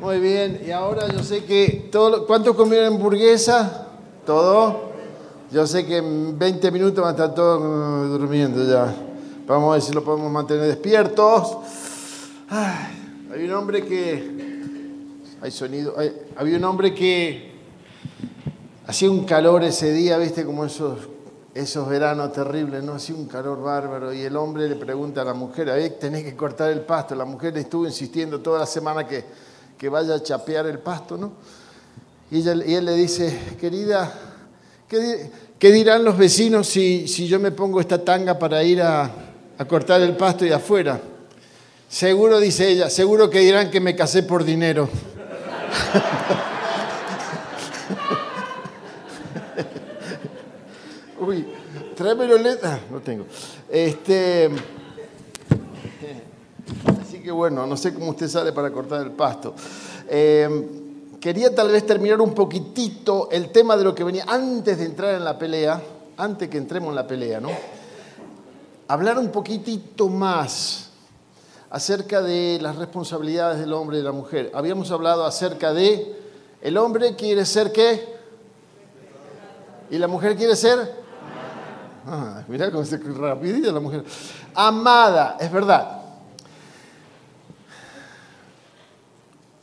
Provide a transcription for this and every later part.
Muy bien, y ahora yo sé que todo, ¿cuántos comieron hamburguesa? ¿Todo? Yo sé que en 20 minutos van a estar todos mm, durmiendo ya. Vamos a ver si lo podemos mantener despiertos. hay un hombre que... Hay sonido. había un hombre que hacía un calor ese día, viste, como esos, esos veranos terribles, ¿no? Hacía un calor bárbaro. Y el hombre le pregunta a la mujer, a ver, tenés que cortar el pasto. La mujer le estuvo insistiendo toda la semana que que vaya a chapear el pasto, ¿no? Y, él le dice, querida, ¿qué, dirán los vecinos si, yo me pongo esta tanga para ir a, cortar el pasto y afuera? Seguro, dice ella, seguro que dirán que me casé por dinero. Uy, tráeme letra. No tengo. Este, bueno, no sé cómo usted sale para cortar el pasto. Eh, quería tal vez terminar un poquitito el tema de lo que venía antes de entrar en la pelea, antes que entremos en la pelea, ¿no? Hablar un poquitito más acerca de las responsabilidades del hombre y de la mujer. Habíamos hablado acerca de el hombre quiere ser qué y la mujer quiere ser ah, mirá cómo se rapidita la mujer. Amada, es verdad.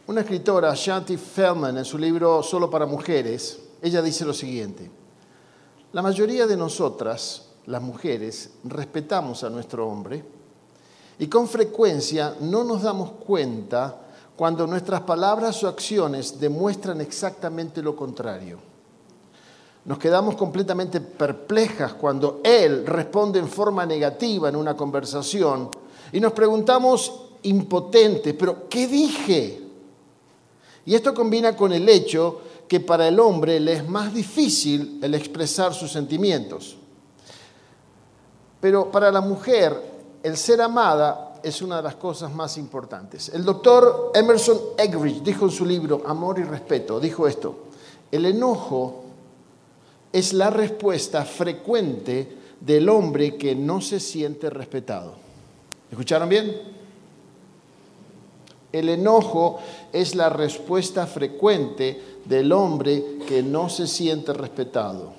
Una escritora, Shanti Feldman, en su libro Solo para Mujeres, ella dice lo siguiente, la mayoría de nosotras, las mujeres, respetamos a nuestro hombre y con frecuencia no nos damos cuenta cuando nuestras palabras o acciones demuestran exactamente lo contrario. Nos quedamos completamente perplejas cuando él responde en forma negativa en una conversación y nos preguntamos impotente, pero ¿qué dije? Y esto combina con el hecho que para el hombre le es más difícil el expresar sus sentimientos. Pero para la mujer, el ser amada es una de las cosas más importantes. El doctor Emerson Eggridge dijo en su libro Amor y Respeto, dijo esto, el enojo es la respuesta frecuente del hombre que no se siente respetado. ¿Escucharon bien? El enojo es la respuesta frecuente del hombre que no se siente respetado.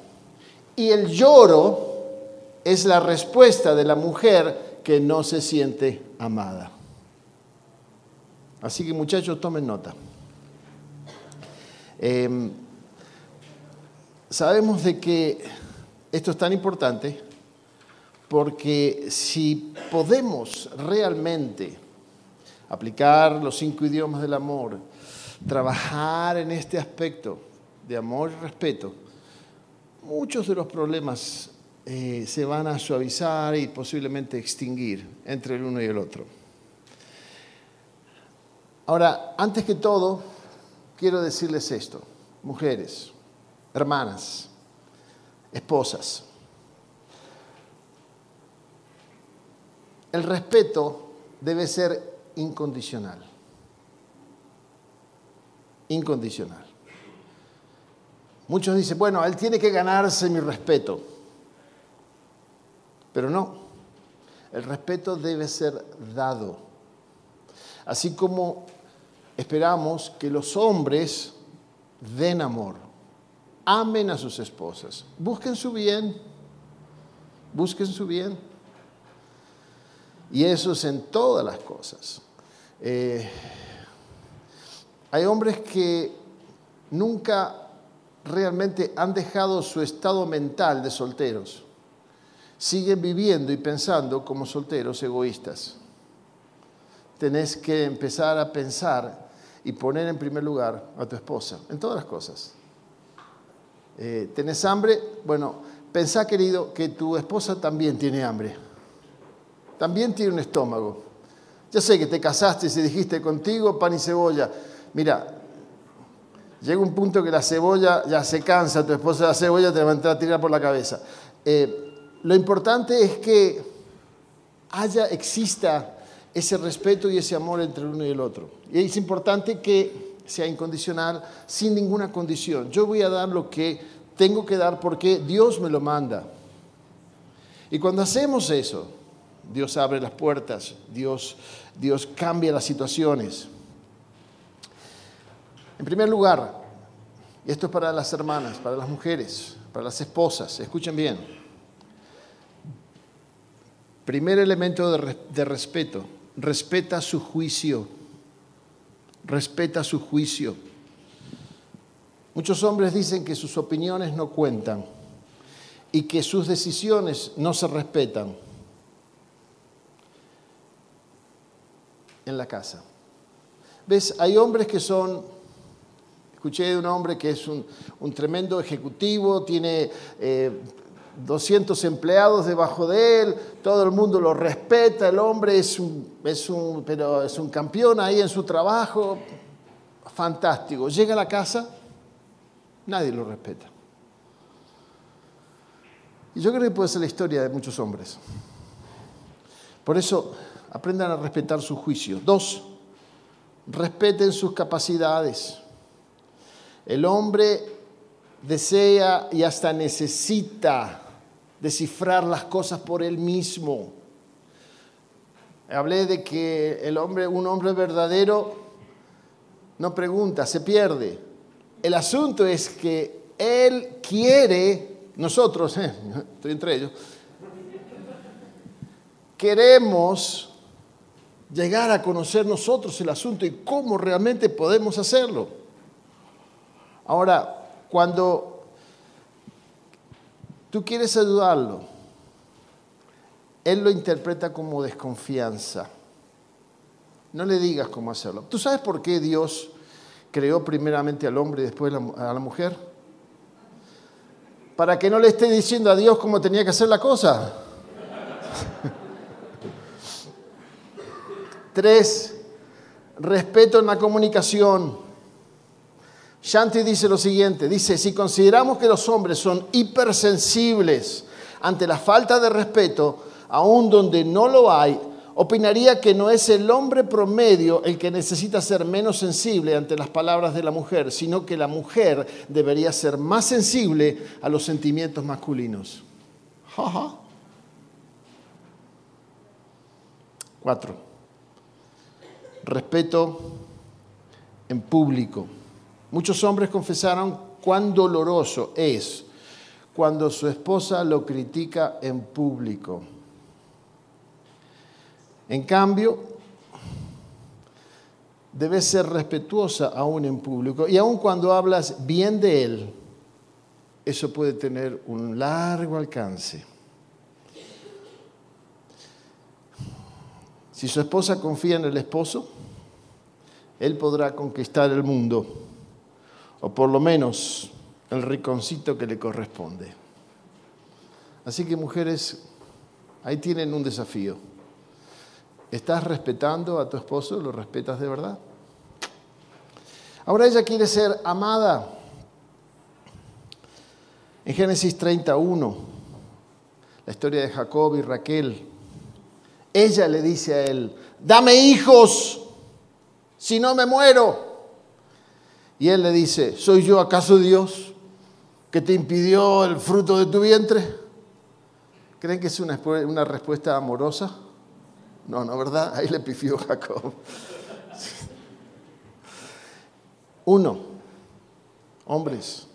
Y el lloro es la respuesta de la mujer que no se siente amada. Así que muchachos, tomen nota. Em, sabemos de que esto es tan importante porque si podemos realmente aplicar los cinco idiomas del amor, trabajar en este aspecto de amor y respeto, muchos de los problemas eh, se van a suavizar y posiblemente extinguir entre el uno y el otro. Ahora, antes que todo, quiero decirles esto, mujeres, hermanas, esposas. El respeto debe ser incondicional. Incondicional. Muchos dicen, bueno, él tiene que ganarse mi respeto. Pero no, el respeto debe ser dado. Así como esperamos que los hombres den amor, amen a sus esposas, busquen su bien, busquen su bien. Y eso es en todas las cosas. Eh, hay hombres que nunca realmente han dejado su estado mental de solteros. Siguen viviendo y pensando como solteros egoístas. Tenés que empezar a pensar y poner en primer lugar a tu esposa, en todas las cosas. Eh, ¿Tenés hambre? Bueno, pensá, querido, que tu esposa también tiene hambre. También tiene un estómago. Ya sé que te casaste y dijiste contigo pan y cebolla. Mira, llega un punto que la cebolla ya se cansa, tu esposa la cebolla te va a entrar a tirar por la cabeza. Eh, lo importante es que haya, exista ese respeto y ese amor entre el uno y el otro. Y es importante que sea incondicional, sin ninguna condición. Yo voy a dar lo que tengo que dar porque Dios me lo manda. Y cuando hacemos eso, Dios abre las puertas, Dios, Dios cambia las situaciones. En primer lugar, y esto es para las hermanas, para las mujeres, para las esposas, escuchen bien. Primer elemento de, de respeto, respeta su juicio, respeta su juicio. Muchos hombres dicen que sus opiniones no cuentan y que sus decisiones no se respetan en la casa. ¿Ves? Hay hombres que son, escuché de un hombre que es un, tremendo ejecutivo, tiene 200 eh, empleados debajo de él, todo el mundo lo respeta, el hombre es un, es un, pero es un campeón ahí en su trabajo, fantástico. Llega a la casa, nadie lo respeta. Y yo creo que puede ser la historia de muchos hombres. Por eso, aprendan a respetar su juicio. Dos, respeten sus capacidades. El hombre desea y hasta necesita descifrar las cosas por él mismo. Hablé de que el hombre, un hombre verdadero no pregunta, se pierde. El asunto es que él quiere nosotros, estoy entre ellos, queremos llegar a conocer nosotros el asunto y cómo realmente podemos hacerlo. Ahora, cuando tú quieres ayudarlo, él lo interpreta como desconfianza. No le digas cómo hacerlo. ¿Tú sabes por qué Dios creó primeramente al hombre y después a la mujer? para que no le esté diciendo a Dios cómo tenía que hacer la cosa. Tres, respeto en la comunicación. Shanti dice lo siguiente, dice, si consideramos que los hombres son hipersensibles ante la falta de respeto, aun donde no lo hay, opinaría que no es el hombre promedio el que necesita ser menos sensible ante las palabras de la mujer, sino que la mujer debería ser más sensible a los sentimientos masculinos. Cuatro. Respeto en público. Muchos hombres confesaron cuán doloroso es cuando su esposa lo critica en público. En cambio, debes ser respetuosa aún en público y aun cuando hablas bien de él, eso puede tener un largo alcance. Si su esposa confía en el esposo, él podrá conquistar el mundo, o por lo menos el riconcito que le corresponde. Así que mujeres, ahí tienen un desafío. ¿Estás respetando a tu esposo? ¿Lo respetas de verdad? Ahora ella quiere ser amada. En Génesis 31, la historia de Jacob y Raquel, ella le dice a él, dame hijos, si no me muero. Y él le dice, ¿soy yo acaso Dios que te impidió el fruto de tu vientre? ¿Creen que es una, respuesta amorosa? No, no, ¿verdad? Ahí le pifió Jacob. Uno, hombres,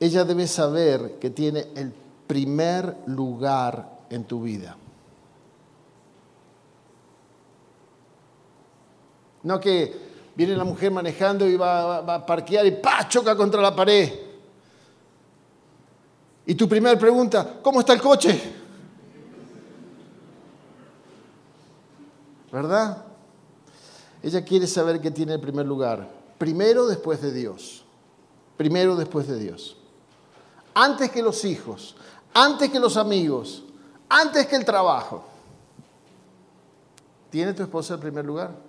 ella debe saber que tiene el primer lugar en tu vida. No que viene la mujer manejando y va, a parquear y ¡pa! choca contra la pared. Y tu primera pregunta, ¿cómo está el coche? ¿verdad? Ella quiere saber qué tiene el primer lugar. Primero después de Dios. Primero después de Dios. Antes que los hijos, antes que los amigos, antes que el trabajo. ¿Tiene tu esposa el primer lugar?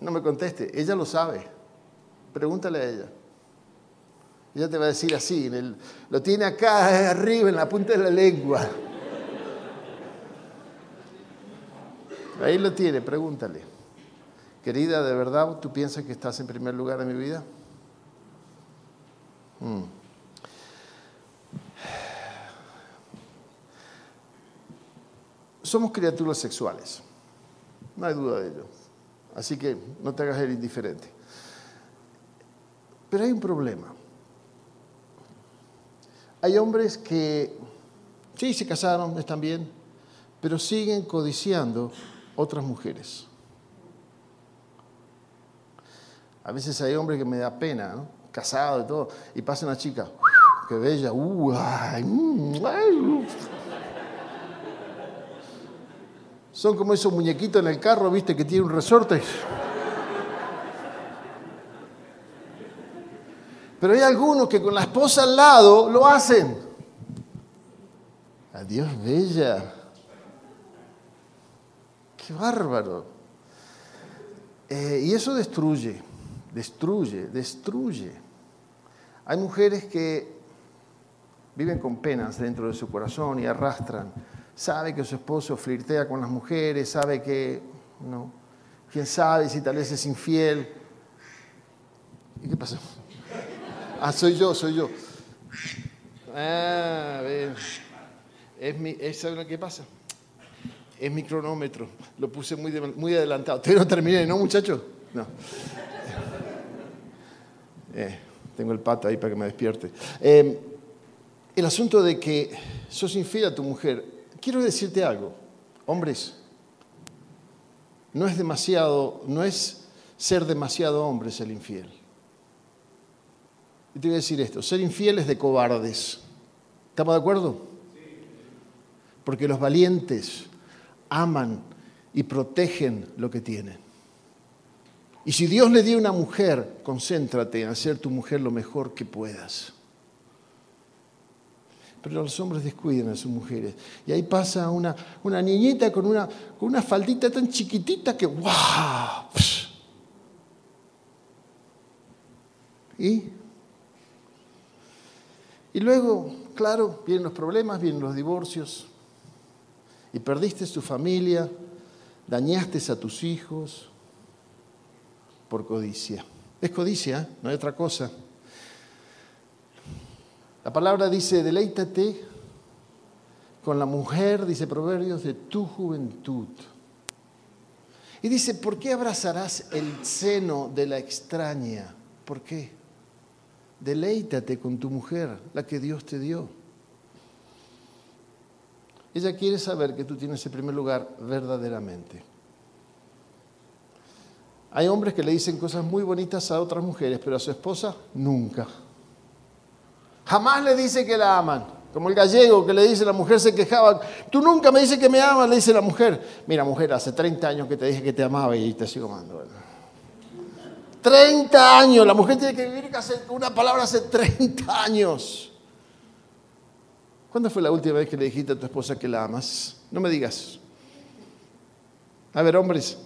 No me conteste, ella lo sabe. Pregúntale a ella. Ella te va a decir así, lo tiene acá arriba en la punta de la lengua. Ahí lo tiene, pregúntale. Querida, ¿de verdad tú piensas que estás en primer lugar en mi vida? Mm. Somos criaturas sexuales, no hay duda de ello. Así que no te hagas el indiferente. Pero hay un problema. Hay hombres que, sí, se casaron, están bien, pero siguen codiciando otras mujeres. A veces hay hombres que me da pena, ¿no? Casado y todo, y pasa una chica, qué bella, uh, ay, mm, ay. Son como esos muñequitos en el carro, viste, que tiene un resorte. Pero hay algunos que con la esposa al lado lo hacen. Adiós, bella. Qué bárbaro. Eh, y eso destruye, destruye, destruye. Hay mujeres que viven con penas dentro de su corazón y arrastran. Sabe que su esposo flirtea con las mujeres, sabe que, no, quién sabe si tal vez es infiel. ¿Y qué pasó? Ah, soy yo, soy yo. Ah, a ver. Es mi, ¿Sabe qué pasa? Es mi cronómetro. Lo puse muy, muy adelantado. Todavía no terminé, ¿no, muchachos? No. Eh, tengo el pato ahí para que me despierte. Em, el asunto de que sos infiel a tu mujer. Quiero decirte algo. Hombres, no es demasiado, no es ser demasiado hombres el infiel. Y te voy a decir esto, ser infiel es de cobardes. ¿Estamos de acuerdo? Porque los valientes aman y protegen lo que tienen. Y si Dios le dio una mujer, concéntrate en hacer tu mujer lo mejor que puedas. Pero los hombres descuidan a sus mujeres. Y ahí pasa una, una niñita con una, con una faldita tan chiquitita que ¡wow! ¿Y? Y luego, claro, vienen los problemas, vienen los divorcios. Y perdiste tu familia, dañaste a tus hijos por codicia. Es codicia, ¿eh? no hay otra cosa. La palabra dice, deleítate con la mujer, dice Proverbios, de tu juventud. Y dice, ¿por qué abrazarás el seno de la extraña? ¿Por qué? Deleítate con tu mujer, la que Dios te dio. Ella quiere saber que tú tienes el primer lugar verdaderamente. Hay hombres que le dicen cosas muy bonitas a otras mujeres, pero a su esposa nunca. Jamás le dice que la aman. Como el gallego que le dice, la mujer se quejaba, tú nunca me dices que me amas, le dice la mujer. Mira, mujer, hace 30 años que te dije que te amaba y te sigo amando. 30 años. La mujer tiene que vivir una palabra hace 30 años. ¿Cuándo fue la última vez que le dijiste a tu esposa que la amas? No me digas. A ver, hombres,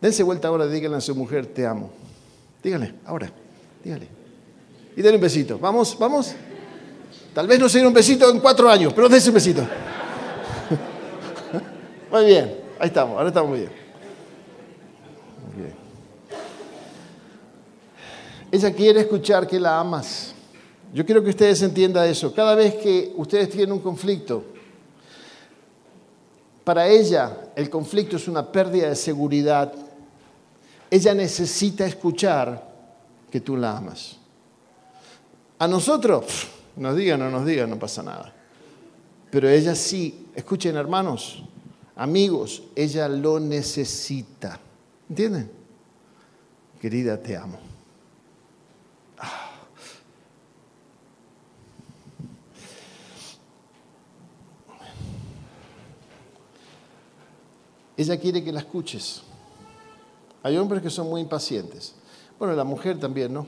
dense vuelta ahora y díganle a su mujer, te amo. Díganle, ahora, díganle. Y denle un besito. Vamos, vamos. Tal vez no se un besito en cuatro años, pero dense un besito. Muy bien, ahí estamos, ahora estamos muy bien. Ella quiere escuchar que la amas. Yo quiero que ustedes entiendan eso. Cada vez que ustedes tienen un conflicto, para ella el conflicto es una pérdida de seguridad. Ella necesita escuchar que tú la amas. A nosotros, nos digan o no nos digan, no pasa nada. Pero ella sí, escuchen hermanos, amigos, ella lo necesita. ¿Entienden? Querida, te amo. Ella quiere que la escuches. Hay hombres que son muy impacientes. Bueno, la mujer también, ¿no?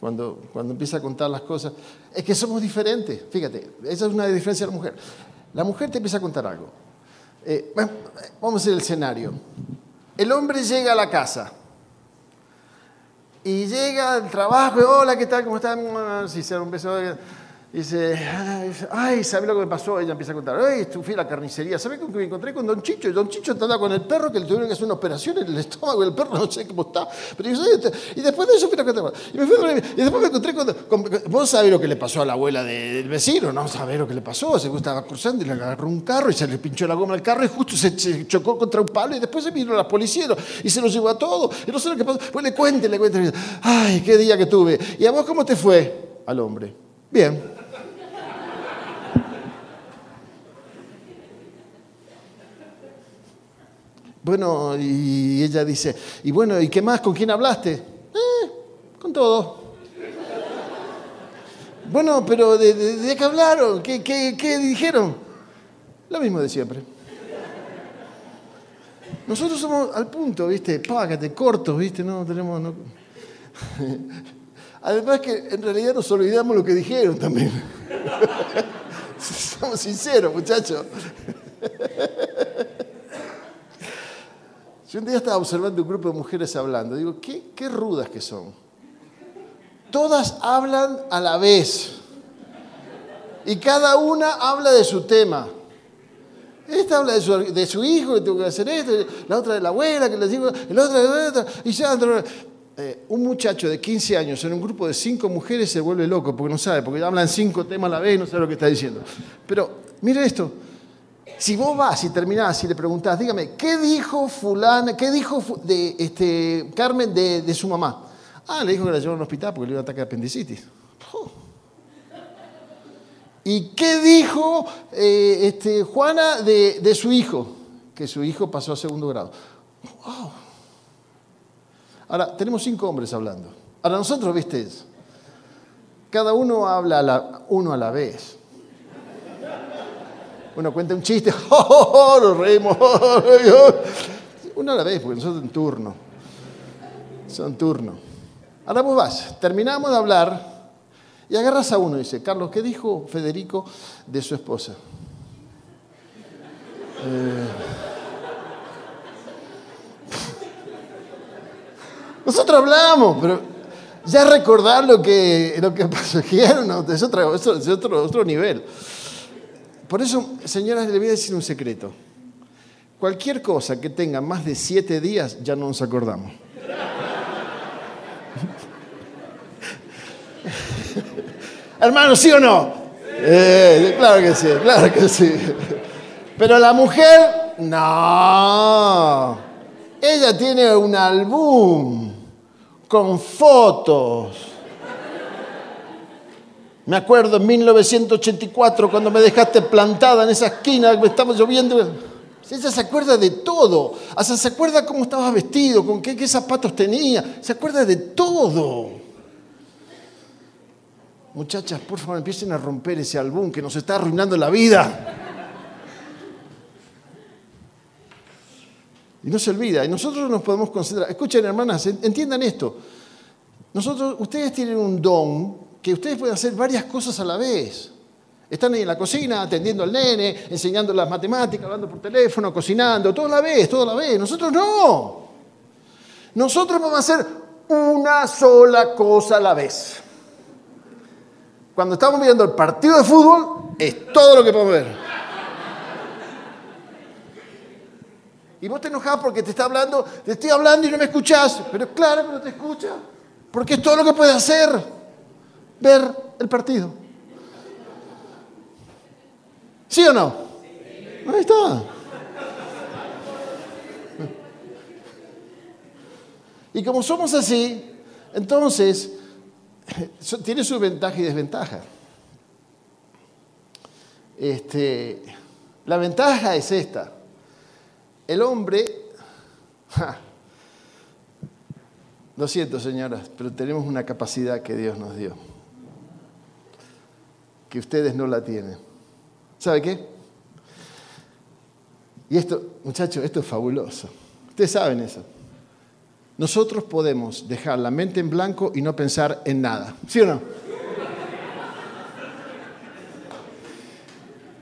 Cuando, cuando empieza a contar las cosas. Es que somos diferentes. Fíjate, esa es una diferencia de la mujer. La mujer te empieza a contar algo. Eh, vamos a hacer el escenario. El hombre llega a la casa y llega al trabajo, hola, ¿qué tal? ¿Cómo están? Si se da un beso. Dice, ay, ¿sabe lo que me pasó? Ella empieza a contar, ay, fui a la carnicería, ¿sabe con que me encontré con Don Chicho? Y Don Chicho estaba con el perro que le tuvieron que hacer una operación en el estómago del perro, no sé cómo está. Pero este", y después de eso fui a contar. Y, me fui a y después me encontré con, Vos sabés lo que le pasó a la abuela del vecino, ¿no? Sabés lo que le pasó. Se estaba cruzando y le agarró un carro y se le pinchó la goma al carro y justo se, chocó contra un palo y después se vino la policía y se lo llevó a todo. Y no sé lo que pasó. Pues le cuente, le cuente. Ay, qué día que tuve. ¿Y a vos cómo te fue? Al hombre. Bien. Bueno, y ella dice, y bueno, ¿y qué más? ¿Con quién hablaste? Eh, con todo. bueno, pero ¿de, qué hablaron? ¿Qué, ¿Qué, dijeron? Lo mismo de siempre. Nosotros somos al punto, ¿viste? Págate, cortos, ¿viste? No tenemos... Además que en realidad nos olvidamos lo que dijeron también. Somos sinceros, muchachos. Yo un día estaba observando un grupo de mujeres hablando. Digo, qué, rudas que son. Todas hablan a la vez. Y cada una habla de su tema. Esta habla de su, de su hijo, que tengo que hacer esto, la otra de la abuela, que les digo, la otra de la otra. Y ya, eh, un muchacho de 15 años en un grupo de cinco mujeres se vuelve loco porque no sabe, porque hablan cinco temas a la vez y no sabe lo que está diciendo. Pero mire esto, si vos vas y terminás y le preguntás, dígame, ¿qué dijo fulana, qué dijo de, este, Carmen de, su mamá? Ah, le dijo que la llevó al hospital porque le iba a atacar de apendicitis. ¿Y qué dijo eh, este, Juana de, su hijo? Que su hijo pasó a segundo grado. Ahora, tenemos cinco hombres hablando. Ahora, nosotros, viste, cada uno habla uno a la vez. Uno cuenta un chiste, ¡oh, oh, oh! Nos reímos. Uno a la vez, porque nosotros en turno. Son turno. Ahora vos vas, terminamos de hablar y agarras a uno y dice, Carlos, ¿qué dijo Federico de su esposa? Eh, nosotros hablamos, pero ya recordar lo que, lo que es, otro, es otro, otro nivel. Por eso, señoras, le voy a decir un secreto. Cualquier cosa que tenga más de siete días, ya no nos acordamos. Hermano, ¿sí o no? Eh, claro que sí, claro que sí. Pero la mujer, no. Ella tiene un álbum con fotos me acuerdo en 1984 cuando me dejaste plantada en esa esquina, me estaba lloviendo. Ella se acuerda de todo. Hasta se acuerda cómo estabas vestido, con qué, zapatos tenía. Se acuerda de todo. Muchachas, por favor, empiecen a romper ese álbum que nos está arruinando la vida. Y no se olvida. Y nosotros nos podemos concentrar. Escuchen, hermanas, entiendan esto. Nosotros, ustedes tienen un don que ustedes pueden hacer varias cosas a la vez. Están ahí en la cocina atendiendo al nene, enseñando las matemáticas, hablando por teléfono, cocinando, todo a la vez, todo a la vez. Nosotros no. Nosotros vamos a hacer una sola cosa a la vez. Cuando estamos viendo el partido de fútbol, es todo lo que podemos ver. Y vos te enojás porque te está hablando, te estoy hablando y no me escuchás. Pero claro que no te escucha, porque es todo lo que puede hacer ver el partido. ¿Sí o no? Ahí está. Y como somos así, entonces tiene su ventaja y desventaja. Este, la ventaja es esta. El hombre, lo siento señoras, pero tenemos una capacidad que Dios nos dio que ustedes no la tienen. ¿Sabe qué? Y esto, muchachos, esto es fabuloso. Ustedes saben eso. Nosotros podemos dejar la mente en blanco y no pensar en nada. ¿Sí o no?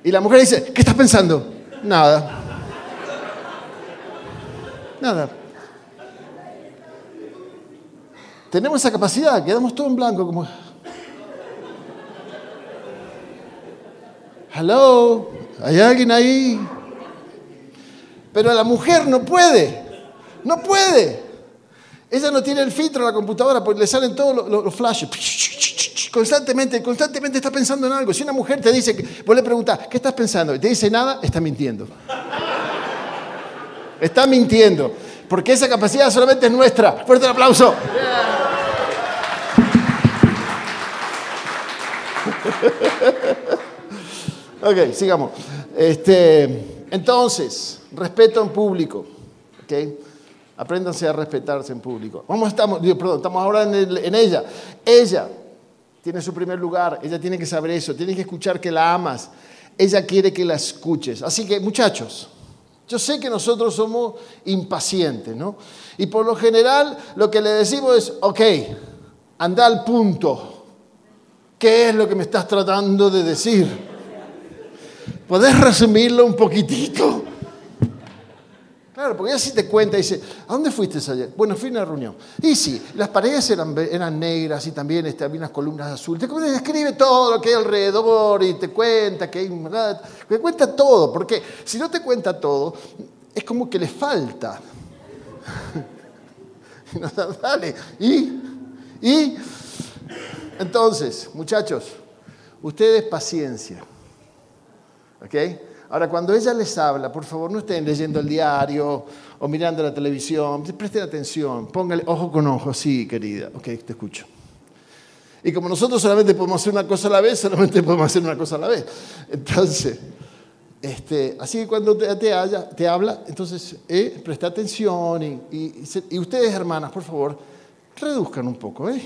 Y la mujer dice, ¿qué estás pensando? Nada. Nada. Tenemos esa capacidad, quedamos todo en blanco como... Hello, ¿hay alguien ahí? Pero la mujer no puede, no puede. Ella no tiene el filtro en la computadora porque le salen todos los, flashes. Constantemente, constantemente está pensando en algo. Si una mujer te dice, vos le preguntás, ¿qué estás pensando? Y te dice nada, está mintiendo. Está mintiendo. Porque esa capacidad solamente es nuestra. Fuerte el aplauso. ok, sigamos. Este, entonces, respeto en público. Okay. Apréndanse a respetarse en público. Vamos, estamos, perdón, estamos ahora en, ella. Ella tiene su primer lugar, ella tiene que saber eso, tiene que escuchar que la amas. Ella quiere que la escuches. Así que, muchachos, yo sé que nosotros somos impacientes, ¿no? Y por lo general lo que le decimos es, ok, anda al punto. ¿Qué es lo que me estás tratando de decir? ¿Puedes resumirlo un poquitito? Porque ella sí te cuenta y dice, ¿a dónde fuiste ayer? Bueno, fui a una reunión. Y sí, las paredes eran, eran negras y también este, había unas columnas azules. Te describe todo lo que hay alrededor y te cuenta que hay... Te cuenta todo, porque si no te cuenta todo, es como que le falta. Dale, y, y entonces, muchachos, ustedes paciencia. ¿Ok? Ahora, cuando ella les habla, por favor, no estén leyendo el diario o mirando la televisión, presten atención, póngale ojo con ojo, sí, querida, ok, te escucho. Y como nosotros solamente podemos hacer una cosa a la vez, solamente podemos hacer una cosa a la vez. Entonces, este, así que cuando te, te, habla, entonces eh, presta atención y ustedes, hermanas, por favor, reduzcan un poco, ¿eh?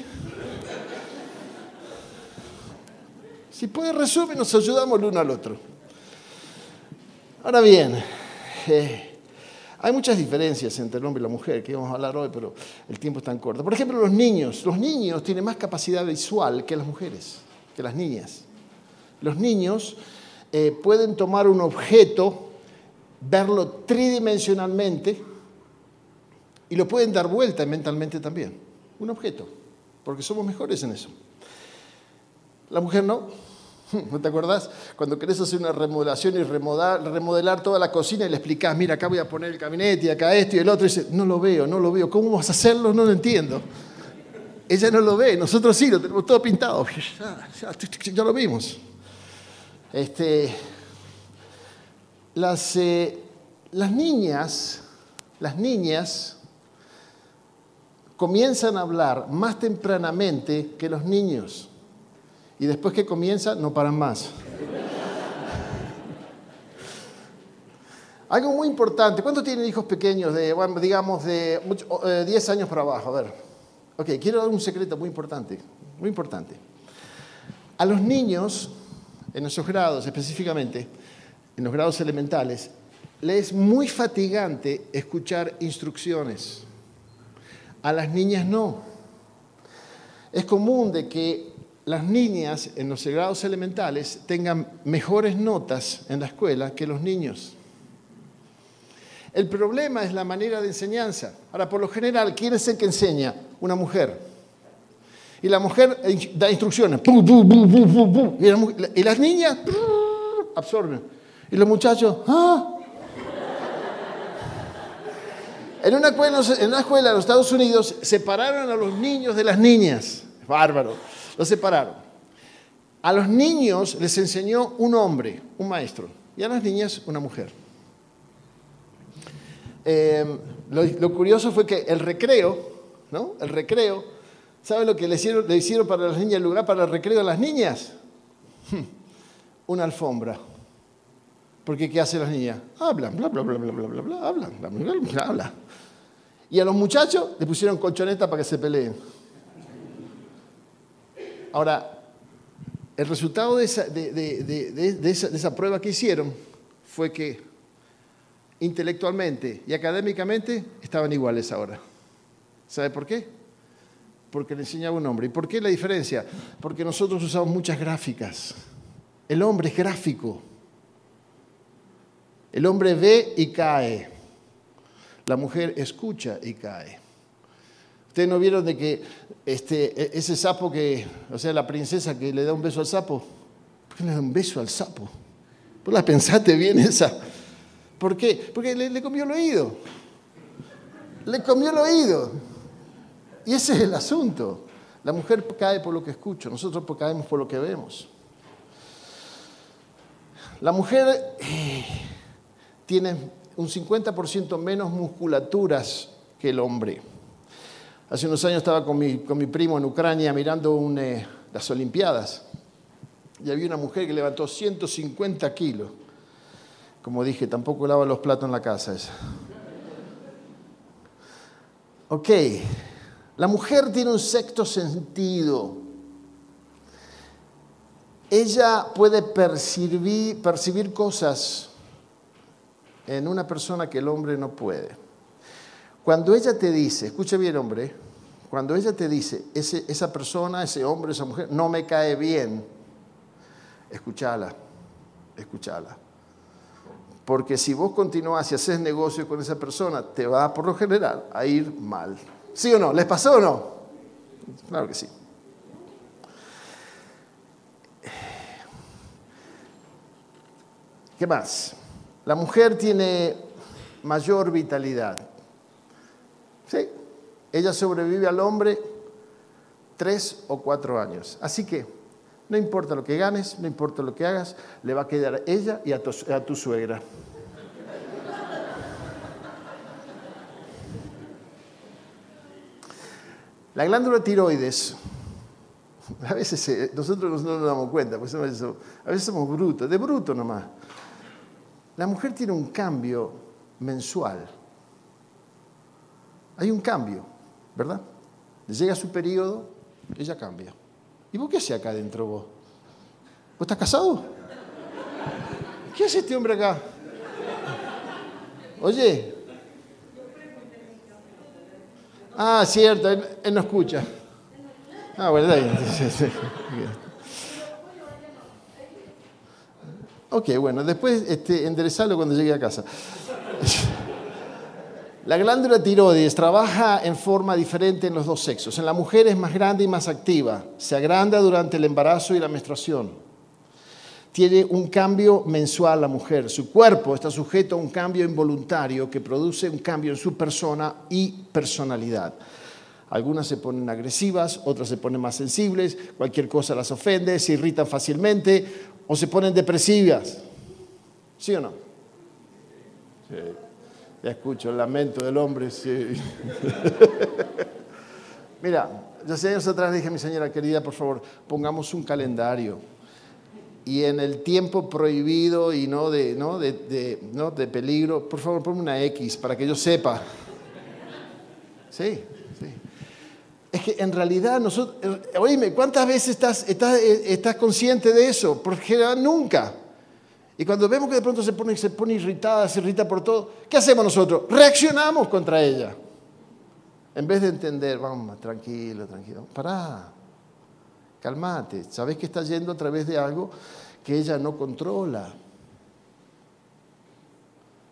Si puede resumir, nos ayudamos el uno al otro. Ahora bien, eh, hay muchas diferencias entre el hombre y la mujer, que vamos a hablar hoy, pero el tiempo es tan corto. Por ejemplo, los niños. Los niños tienen más capacidad visual que las mujeres, que las niñas. Los niños eh, pueden tomar un objeto, verlo tridimensionalmente y lo pueden dar vuelta mentalmente también. Un objeto, porque somos mejores en eso. La mujer no. ¿No te acuerdas? Cuando querés hacer una remodelación y remodelar, remodelar toda la cocina y le explicás, mira, acá voy a poner el gabinete y acá esto y el otro, y dice, no lo veo, no lo veo, ¿cómo vas a hacerlo? No lo entiendo. Ella no lo ve, nosotros sí, lo tenemos todo pintado. Ya, lo vimos. Este, las, eh, las niñas, las niñas comienzan a hablar más tempranamente que los niños y después que comienza no paran más. Algo muy importante, ¿cuántos tienen hijos pequeños de, digamos, de 10 eh, años para abajo? A ver, ok, quiero dar un secreto muy importante, muy importante. A los niños, en esos grados específicamente, en los grados elementales, les es muy fatigante escuchar instrucciones. A las niñas no. Es común de que las niñas en los grados elementales tengan mejores notas en la escuela que los niños. El problema es la manera de enseñanza. Ahora, por lo general, ¿quién es el que enseña? Una mujer. Y la mujer da instrucciones. Y las niñas absorben. Y los muchachos, ¿ah? En una, escuela, en una escuela en los Estados Unidos separaron a los niños de las niñas. Bárbaro. Los separaron. A los niños les enseñó un hombre, un maestro, y a las niñas una mujer. Em, lo, curioso fue que el recreo, ¿no? El recreo, ¿saben lo que le hicieron, para las niñas, el lugar para el recreo a las niñas? Una alfombra. Porque ¿qué hacen las niñas? Hablan, bla, bla, bla, bla, bla, bla, bla, hablan, bla, bla, bla, bla. Y a los muchachos le pusieron colchoneta para que se peleen. Ahora, el resultado de esa, prueba que hicieron fue que intelectualmente y académicamente estaban iguales ahora. ¿Sabe por qué? Porque le enseñaba un hombre. ¿Y por qué la diferencia? Porque nosotros usamos muchas gráficas. El hombre es gráfico. El hombre ve y cae. La mujer escucha y cae. ¿Ustedes no vieron de que este, e, ese sapo que, o sea, la princesa que le da un beso al sapo? ¿Por qué le da un beso al sapo? ¿Vos la pensaste bien esa? ¿Por qué? Porque le, comió el oído. Le comió el oído. Y ese es el asunto. La mujer cae por lo que escucha, nosotros caemos por lo que vemos. La mujer eh, tiene un 50% menos musculaturas que el hombre. Hace unos años estaba con mi, con mi primo en Ucrania mirando eh, las Olimpiadas y había una mujer que levantó 150 kilos. Como dije, tampoco lava los platos en la casa. Ok, la mujer tiene un sexto sentido. Ella puede percibir, percibir cosas en una persona que el hombre no puede. Cuando ella te dice, escuche bien hombre, cuando ella te dice, esa persona, ese hombre, esa mujer, no me cae bien, escúchala, escúchala. Porque si vos continúas y haces negocio con esa persona, te va por lo general a ir mal. ¿Sí o no? ¿Les pasó o no? Claro que sí. ¿Qué más? La mujer tiene mayor vitalidad. ¿Sí? Ella sobrevive al hombre tres o cuatro años. Así que no importa lo que ganes, no importa lo que hagas, le va a quedar ella y a tu, a tu suegra. La glándula tiroides, a veces eh, nosotros no nos damos cuenta, pues a veces somos brutos, de bruto nomás. La mujer tiene un cambio mensual. Hay un cambio, ¿verdad? Llega su periodo, ella cambia. ¿Y vos qué haces acá adentro vos? ¿Vos estás casado? ¿Qué hace este hombre acá? Oye, Ah, cierto, él, no escucha. Ah, bueno, Ok, bueno, después este, enderezarlo cuando llegue a casa. La glándula tiroides trabaja en forma diferente en los dos sexos. En la mujer es más grande y más activa. Se agranda durante el embarazo y la menstruación. Tiene un cambio mensual la mujer. Su cuerpo está sujeto a un cambio involuntario que produce un cambio en su persona y personalidad. Algunas se ponen agresivas, otras se ponen más sensibles, cualquier cosa las ofende, se irritan fácilmente o se ponen depresivas. ¿Sí o no? Sí. Ya escucho el lamento del hombre. Sí. Mira, ya sé años atrás dije a mi señora querida, por favor, pongamos un calendario y en el tiempo prohibido y no de, ¿no? De, ¿no? de peligro, por favor ponme una X para que yo sepa. Sí, sí. Es que en realidad nosotros, eh, oíme, ¿cuántas veces estás, eh, estás consciente de eso? Porque nunca. Y cuando vemos que de pronto se pone, se pone irritada, se irrita por todo, ¿qué hacemos nosotros? Reaccionamos contra ella. En vez de entender, vamos, tranquilo, tranquilo, pará, Calmate, sabes que está yendo a través de algo que ella no controla.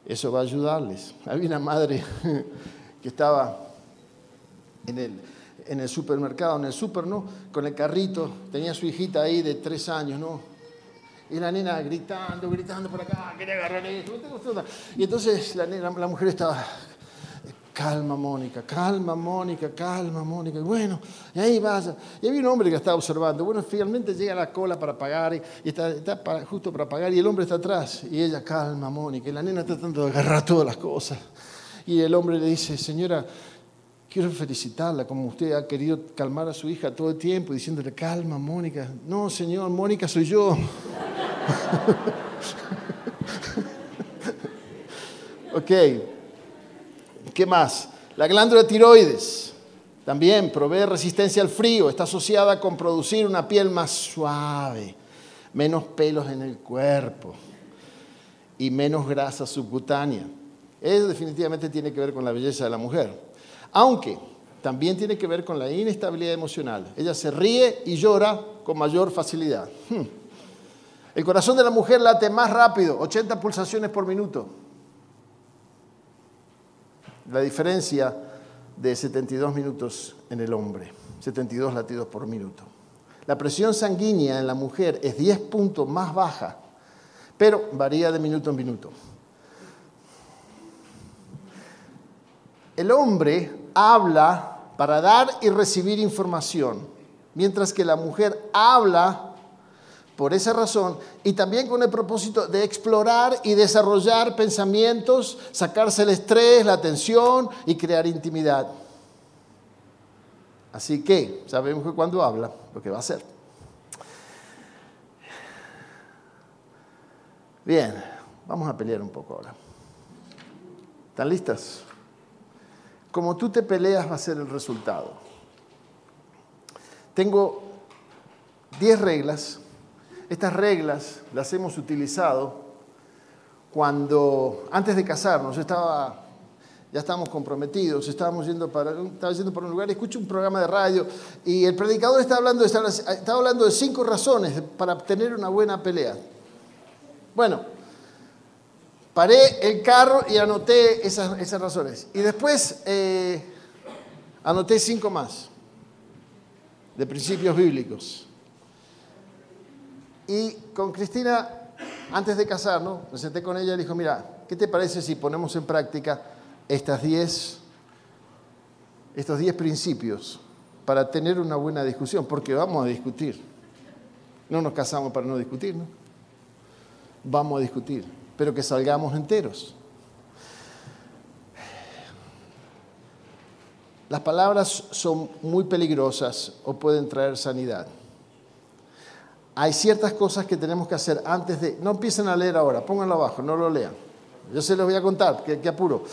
Eso va a ayudarles. Había una madre que estaba en el, en el supermercado, en el super, ¿no? Con el carrito, tenía su hijita ahí de tres años, ¿no? Y la nena gritando, gritando por acá, quería agarrar eso. Y entonces la, nena, la mujer estaba calma Mónica, calma Mónica, calma Mónica. Y bueno, y ahí vas. Y había un hombre que estaba observando. Bueno, finalmente llega la cola para pagar y, está, justo para pagar y el hombre está atrás. Y ella, calma Mónica. Y la nena está tratando de agarrar todas las cosas. Y el hombre le dice, señora, quiero felicitarla como usted ha querido calmar a su hija todo el tiempo diciéndole, calma Mónica. No, señor, Mónica soy yo. ok. ¿Qué más? La glándula tiroides también provee resistencia al frío, está asociada con producir una piel más suave, menos pelos en el cuerpo y menos grasa subcutánea. Eso definitivamente tiene que ver con la belleza de la mujer. Aunque también tiene que ver con la inestabilidad emocional. Ella se ríe y llora con mayor facilidad. Hmm. El corazón de la mujer late más rápido, 80 pulsaciones por minuto la diferencia de 72 minutos en el hombre, 72 latidos por minuto. La presión sanguínea en la mujer es 10 puntos más baja, pero varía de minuto en minuto. El hombre habla para dar y recibir información, mientras que la mujer habla por esa razón y también con el propósito de explorar y desarrollar pensamientos, sacarse el estrés, la tensión y crear intimidad. Así que sabemos que cuando habla, lo que va a hacer. Bien, vamos a pelear un poco ahora. ¿Están listas? Como tú te peleas va a ser el resultado. Tengo 10 reglas. Estas reglas las hemos utilizado cuando, antes de casarnos, estaba, ya estábamos comprometidos, estábamos yendo para, estaba yendo para un lugar, escucho un programa de radio y el predicador está hablando, estaba hablando de cinco razones para tener una buena pelea. Bueno, paré el carro y anoté esas, razones. Y después eh, anoté cinco más de principios bíblicos. Y con Cristina, antes de casarnos, me senté con ella y dijo, mira, ¿qué te parece si ponemos en práctica estas diez, estos diez principios para tener una buena discusión? Porque vamos a discutir. No nos casamos para no discutir, ¿no? Vamos a discutir pero que salgamos enteros. Las palabras son muy peligrosas o pueden traer sanidad. Hay ciertas cosas que tenemos que hacer antes de... No empiecen a leer ahora, pónganlo abajo, no lo lean. Yo se los voy a contar, que, apuro.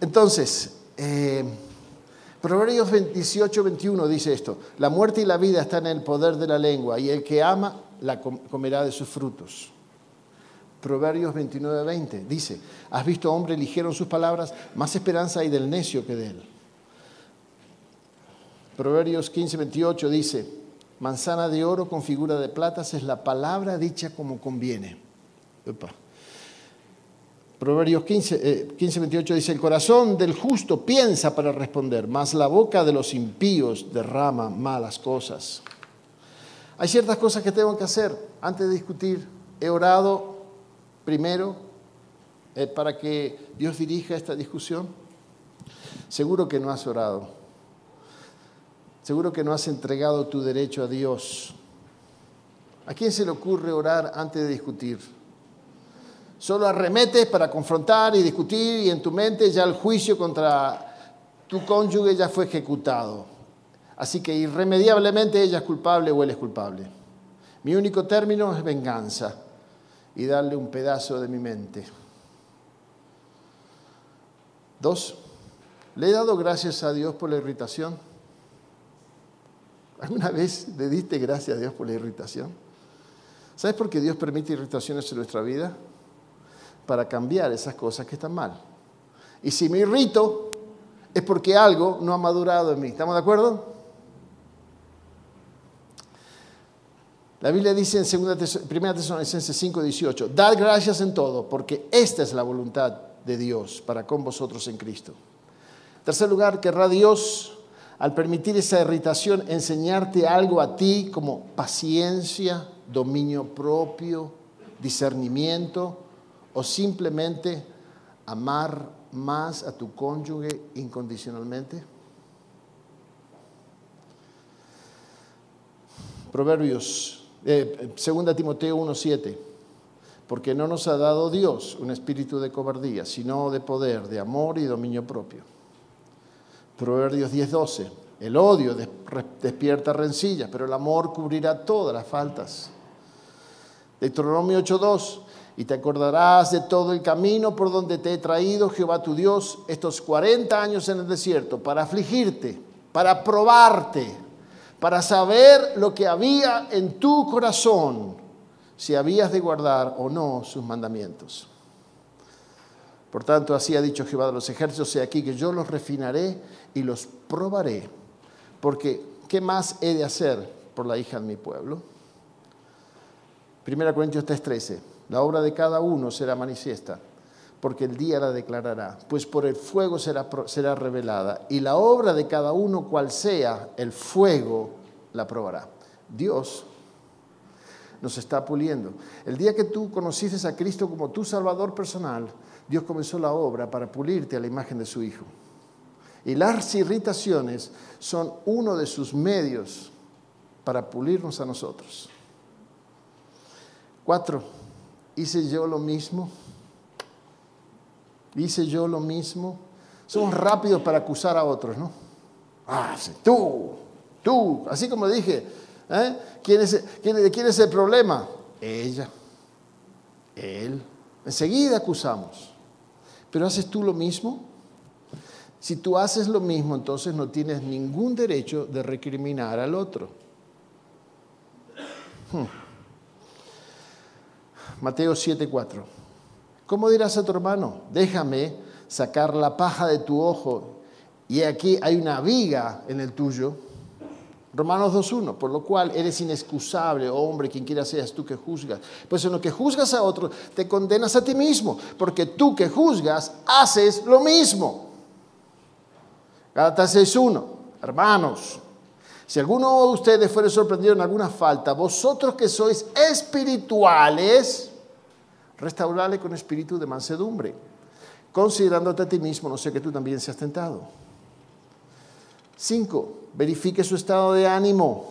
Entonces, eh, Proverbios 18, 21 dice esto, la muerte y la vida están en el poder de la lengua y el que ama la comerá de sus frutos. Proverbios 29, 20. Dice, has visto hombre ligero en sus palabras, más esperanza hay del necio que de él. Proverbios 15, 28 dice, manzana de oro con figura de platas es la palabra dicha como conviene. Proverbios 15, 15, 28 dice, el corazón del justo piensa para responder, mas la boca de los impíos derrama malas cosas. Hay ciertas cosas que tengo que hacer antes de discutir. He orado primero eh, para que Dios dirija esta discusión? Seguro que no has orado. Seguro que no has entregado tu derecho a Dios. ¿A quién se le ocurre orar antes de discutir? Solo arremetes para confrontar y discutir y en tu mente ya el juicio contra tu cónyuge ya fue ejecutado. Así que irremediablemente ella es culpable o él es culpable. Mi único término es venganza y darle un pedazo de mi mente. Dos, ¿le he dado gracias a Dios por la irritación? ¿Alguna vez le diste gracias a Dios por la irritación? ¿Sabes por qué Dios permite irritaciones en nuestra vida? Para cambiar esas cosas que están mal. Y si me irrito, es porque algo no ha madurado en mí. ¿Estamos de acuerdo? La Biblia dice en 1 Tesalonicenses 5, 18, dad gracias en todo, porque esta es la voluntad de Dios para con vosotros en Cristo. En tercer lugar, querrá Dios, al permitir esa irritación, enseñarte algo a ti como paciencia, dominio propio, discernimiento o simplemente amar más a tu cónyuge incondicionalmente. Proverbios 2 eh, Timoteo 1:7, porque no nos ha dado Dios un espíritu de cobardía, sino de poder, de amor y dominio propio. Proverbios 10:12, el odio despierta rencillas, pero el amor cubrirá todas las faltas. Deuteronomio 8:2, y te acordarás de todo el camino por donde te he traído, Jehová tu Dios, estos 40 años en el desierto, para afligirte, para probarte para saber lo que había en tu corazón, si habías de guardar o no sus mandamientos. Por tanto, así ha dicho Jehová de los ejércitos, he aquí que yo los refinaré y los probaré, porque ¿qué más he de hacer por la hija de mi pueblo? 1 Corintios 3:13, la obra de cada uno será manifiesta, porque el día la declarará, pues por el fuego será, será revelada, y la obra de cada uno, cual sea el fuego, la probará. Dios nos está puliendo. El día que tú conociste a Cristo como tu Salvador personal, Dios comenzó la obra para pulirte a la imagen de su Hijo. Y las irritaciones son uno de sus medios para pulirnos a nosotros. Cuatro, hice yo lo mismo. Hice yo lo mismo. Somos rápidos para acusar a otros, ¿no? Ah, sí, tú, tú, así como dije, ¿eh? ¿Quién es, quién, ¿de quién es el problema? Ella, él. Enseguida acusamos. Pero ¿haces tú lo mismo? Si tú haces lo mismo, entonces no tienes ningún derecho de recriminar al otro. Hmm. Mateo 7:4. ¿Cómo dirás a tu hermano? Déjame sacar la paja de tu ojo y aquí hay una viga en el tuyo. Romanos 2.1, por lo cual eres inexcusable, oh hombre, quien quiera seas tú que juzgas. Pues en lo que juzgas a otro, te condenas a ti mismo, porque tú que juzgas, haces lo mismo. Gálatas 6.1, hermanos, si alguno de ustedes fuere sorprendido en alguna falta, vosotros que sois espirituales, restaurale con espíritu de mansedumbre, considerándote a ti mismo, no sé que tú también seas tentado. Cinco, verifique su estado de ánimo.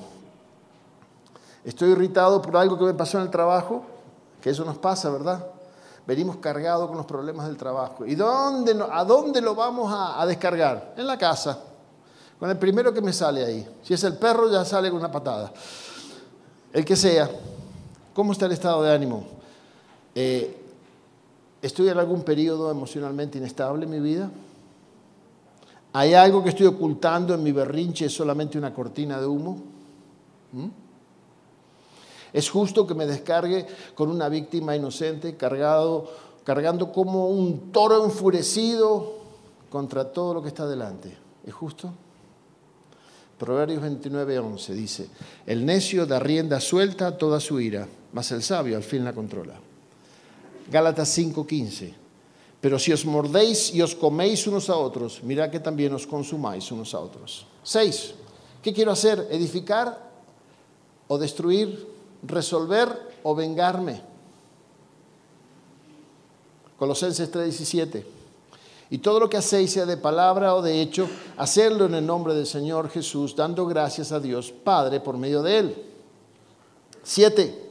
Estoy irritado por algo que me pasó en el trabajo, que eso nos pasa, ¿verdad? Venimos cargados con los problemas del trabajo. ¿Y dónde, a dónde lo vamos a, descargar? En la casa, con el primero que me sale ahí. Si es el perro, ya sale con una patada. El que sea. ¿Cómo está el estado de ánimo? Eh, ¿Estoy en algún periodo emocionalmente inestable en mi vida? ¿Hay algo que estoy ocultando en mi berrinche? ¿Es solamente una cortina de humo? ¿Mm? ¿Es justo que me descargue con una víctima inocente cargado, cargando como un toro enfurecido contra todo lo que está delante? ¿Es justo? Proverbios 29, 11 dice, el necio da rienda suelta a toda su ira, mas el sabio al fin la controla. Gálatas 5:15. Pero si os mordéis y os coméis unos a otros, mirad que también os consumáis unos a otros. 6. ¿Qué quiero hacer? ¿Edificar o destruir? ¿Resolver o vengarme? Colosenses 3:17. Y todo lo que hacéis, sea de palabra o de hecho, hacerlo en el nombre del Señor Jesús, dando gracias a Dios Padre por medio de Él. 7.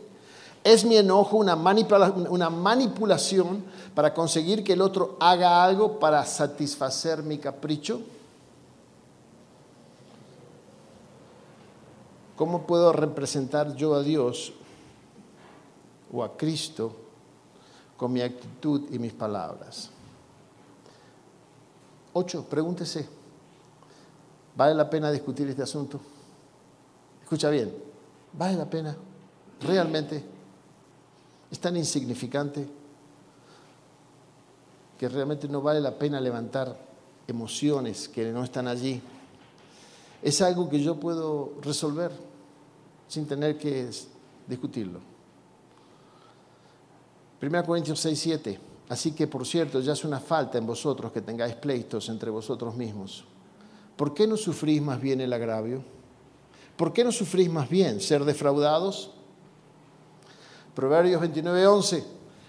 ¿Es mi enojo una, manipulación para conseguir que el otro haga algo para satisfacer mi capricho? ¿Cómo puedo representar yo a Dios o a Cristo con mi actitud y mis palabras? Ocho, pregúntese, ¿vale la pena discutir este asunto? Escucha bien, ¿vale la pena realmente? es tan insignificante que realmente no vale la pena levantar emociones que no están allí. Es algo que yo puedo resolver sin tener que discutirlo. 1 Corintios 6, 7. Así que, por cierto, ya es una falta en vosotros que tengáis pleitos entre vosotros mismos. ¿Por qué no sufrís más bien el agravio? ¿Por qué no sufrís más bien ser defraudados? Proverbios 29, 11.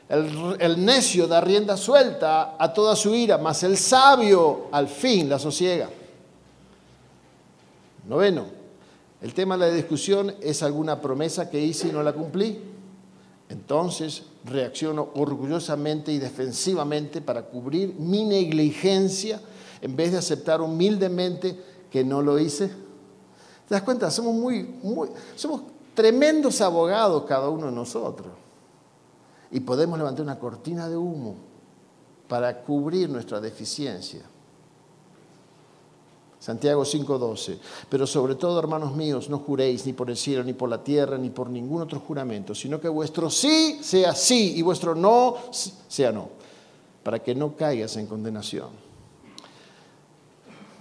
El, necio da rienda suelta a toda su ira, mas el sabio al fin la sosiega. Noveno, el tema de la discusión es alguna promesa que hice y no la cumplí. Entonces reacciono orgullosamente y defensivamente para cubrir mi negligencia en vez de aceptar humildemente que no lo hice. ¿Te das cuenta? Somos muy, muy, somos tremendos abogados cada uno de nosotros. Y podemos levantar una cortina de humo para cubrir nuestra deficiencia. Santiago 5:12. Pero sobre todo, hermanos míos, no juréis ni por el cielo, ni por la tierra, ni por ningún otro juramento, sino que vuestro sí sea sí y vuestro no sea no, para que no caigas en condenación.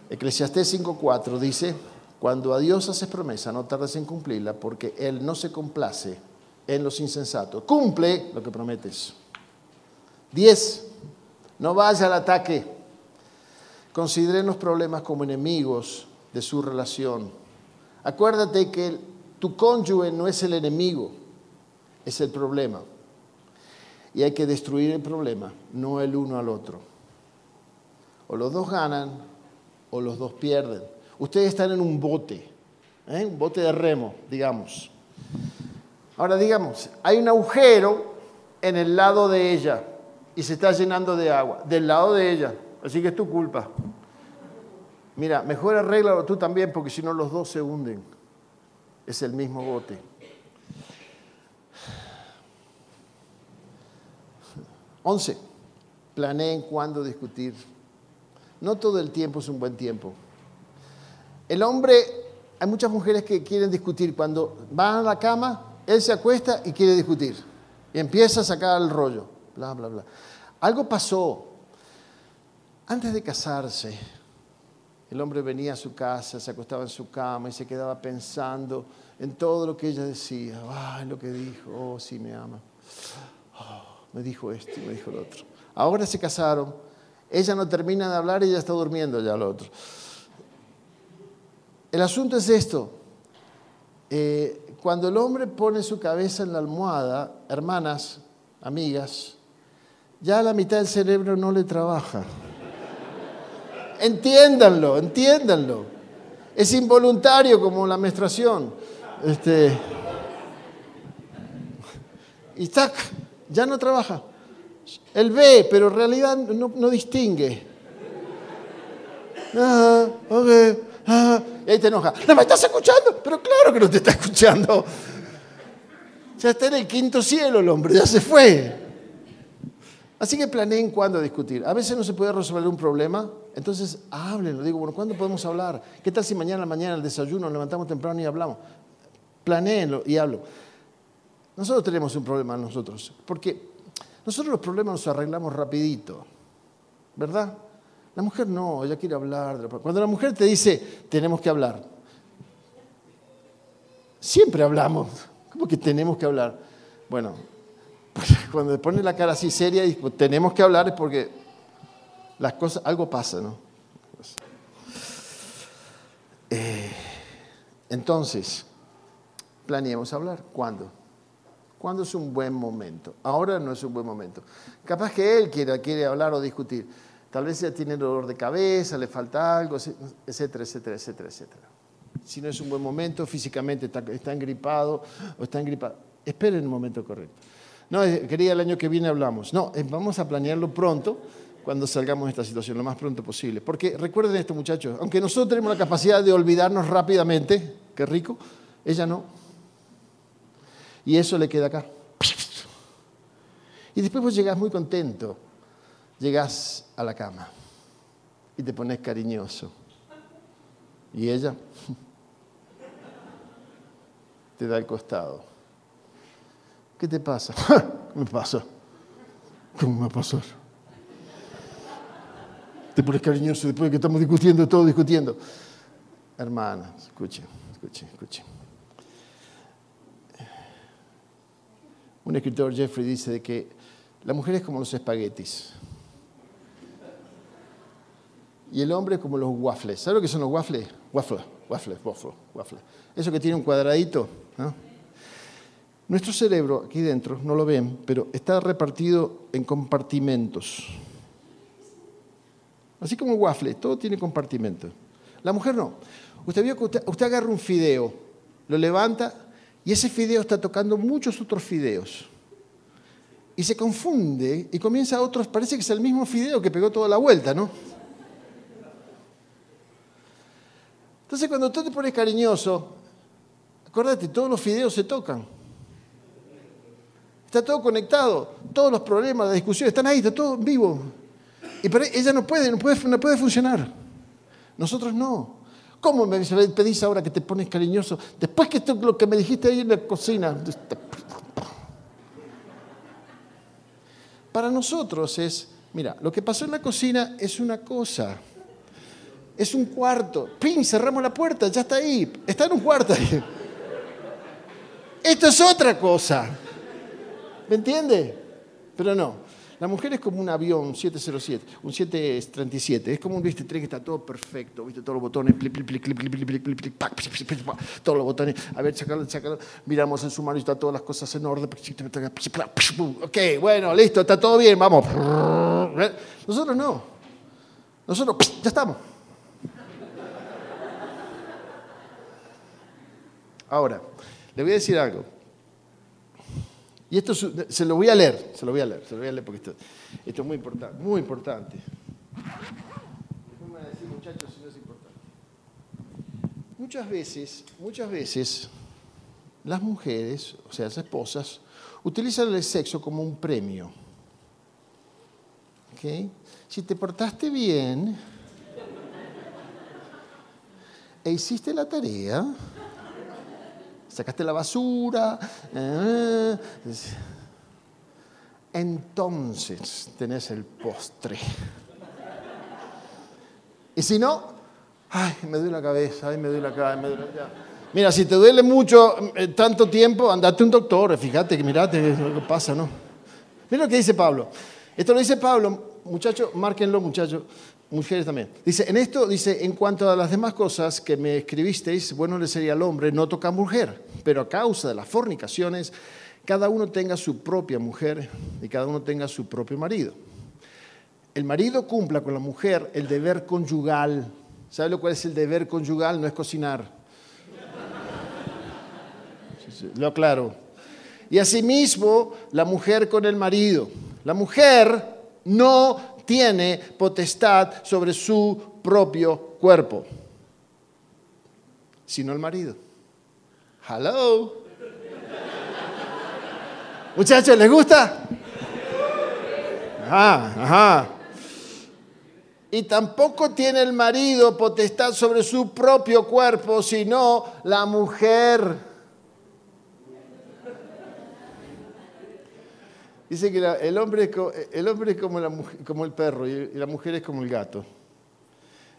Eclesiastés 5:4 dice, cuando a Dios haces promesa, no tardes en cumplirla porque Él no se complace en los insensatos. Cumple lo que prometes. Diez, no vaya al ataque. Consideren los problemas como enemigos de su relación. Acuérdate que tu cónyuge no es el enemigo. es el problema. Y hay que destruir el problema, no el uno al otro. O los dos ganan o los dos pierden. Ustedes están en un bote, ¿eh? un bote de remo, digamos. Ahora digamos, hay un agujero en el lado de ella y se está llenando de agua, del lado de ella. Así que es tu culpa. Mira, mejor arréglalo tú también porque si no los dos se hunden. Es el mismo bote. Once, planeen cuándo discutir. No todo el tiempo es un buen tiempo. El hombre, hay muchas mujeres que quieren discutir. Cuando van a la cama, él se acuesta y quiere discutir. Y empieza a sacar el rollo. Bla, bla, bla. Algo pasó. Antes de casarse, el hombre venía a su casa, se acostaba en su cama y se quedaba pensando en todo lo que ella decía. Ay, lo que dijo, oh, sí me ama. Oh, me dijo esto y me dijo lo otro. Ahora se casaron, ella no termina de hablar y ella está durmiendo ya lo otro. El asunto es esto. Eh, cuando el hombre pone su cabeza en la almohada, hermanas, amigas, ya la mitad del cerebro no le trabaja. Entiéndanlo, entiéndanlo. Es involuntario como la menstruación. Este, y tac, ya no trabaja. Él ve, pero en realidad no, distingue. Ah, ah, y ahí te enoja. ¿No me estás escuchando? Pero claro que no te está escuchando. Ya está en el quinto cielo el hombre, ya se fue. Así que planeen cuándo discutir. A veces no se puede resolver un problema entonces, háblenlo. Digo, bueno, ¿cuándo podemos hablar? ¿Qué tal si mañana mañana al desayuno nos levantamos temprano y hablamos? Planeenlo y hablo. Nosotros tenemos un problema nosotros, porque nosotros los problemas los arreglamos rapidito, ¿verdad? La mujer no, ella quiere hablar. Cuando la mujer te dice, tenemos que hablar, siempre hablamos. ¿Cómo que tenemos que hablar? Bueno, cuando pone la cara así seria y tenemos que hablar es porque las cosas, algo pasa, ¿no? Eh, entonces, planeemos hablar. ¿Cuándo? ¿Cuándo es un buen momento? Ahora no es un buen momento. Capaz que él quiere, quiere hablar o discutir. Tal vez ya tiene dolor de cabeza, le falta algo, etcétera, etcétera, etcétera, etcétera. Si no es un buen momento, físicamente está, está engripado o está engripado, esperen el momento correcto. No, eh, quería el año que viene hablamos. No, eh, vamos a planearlo pronto cuando salgamos de esta situación, lo más pronto posible. Porque recuerden esto, muchachos, aunque nosotros tenemos la capacidad de olvidarnos rápidamente, qué rico, ella no. Y eso le queda acá. Y después vos llegás muy contento, llegás a la cama y te pones cariñoso. Y ella te da el costado. ¿Qué te pasa? ¿Qué me pasa? ¿Cómo me va a pasar? te pones cariñoso después de que estamos discutiendo, todo discutiendo. Hermana, escuchen, escuchen, escuchen. Un escritor, Jeffrey, dice de que la mujer es como los espaguetis. Y el hombre como los waffles. ¿Sabes lo que son los waffles? Waffle, waffle, waffle, waffle. Eso que tiene un cuadradito. Nuestro cerebro, aquí dentro, no lo ven, pero está repartido en compartimentos. Así como waffle, todo tiene compartimento. La mujer no. Usted vio que usted, agarra un fideo, lo levanta y ese fideo está tocando muchos otros fideos. Y se confunde y comienza a otros, parece que es el mismo fideo que pegó toda la vuelta, ¿no? Entonces cuando tú te pones cariñoso, acuérdate, todos los fideos se tocan. Está todo conectado, todos los problemas, las discusiones están ahí, está todo vivo. Y pero ella no puede, no puede, no puede funcionar. Nosotros no. ¿Cómo me pedís ahora que te pones cariñoso? Después que esto, lo que me dijiste ahí en la cocina. Para nosotros es, mira, lo que pasó en la cocina es una cosa. Es un cuarto. ¡Pin! Cerramos la puerta, ya está ahí. Está en un cuarto. Esto es otra cosa. ¿Me entiende? Pero no. La mujer es como un avión 707, un 737. Es como un viste tren que está todo perfecto, viste todos los botones, todos los botones. A ver, sacarlo, sacarlo. Miramos en su mano y está todas las cosas en orden. Ok, bueno, listo, está todo bien, vamos. Nosotros no. Nosotros ya estamos. Ahora, le voy a decir algo. Y esto se lo voy a leer, se lo voy a leer, se lo voy a leer porque esto, es muy importante, muy importante. Muchas veces, muchas veces, las mujeres, o sea, las esposas, utilizan el sexo como un premio. ¿Okay? Si te portaste bien e hiciste la tarea, sacaste la basura. Eh, entonces tenés el postre. Y si no, ay, me duele la cabeza, ay, me duele cabeza, me duele Mira, si te duele mucho, eh, tanto tiempo, andate un doctor, fíjate que mirate lo que pasa, ¿no? Mira lo que dice Pablo. Esto lo dice Pablo, muchachos, márquenlo, muchachos mujeres también. Dice, en esto, dice, en cuanto a las demás cosas que me escribisteis, bueno le sería al hombre no tocar mujer, pero a causa de las fornicaciones, cada uno tenga su propia mujer y cada uno tenga su propio marido. El marido cumpla con la mujer el deber conyugal. ¿Sabe lo cual es el deber conyugal? No es cocinar. Lo aclaro. Y asimismo, la mujer con el marido. La mujer no tiene potestad sobre su propio cuerpo, sino el marido. Hello. Muchachos, ¿les gusta? Ajá, ajá. Y tampoco tiene el marido potestad sobre su propio cuerpo, sino la mujer. Dice que el, hombre, el hombre es como, el perro y la mujer es como el gato.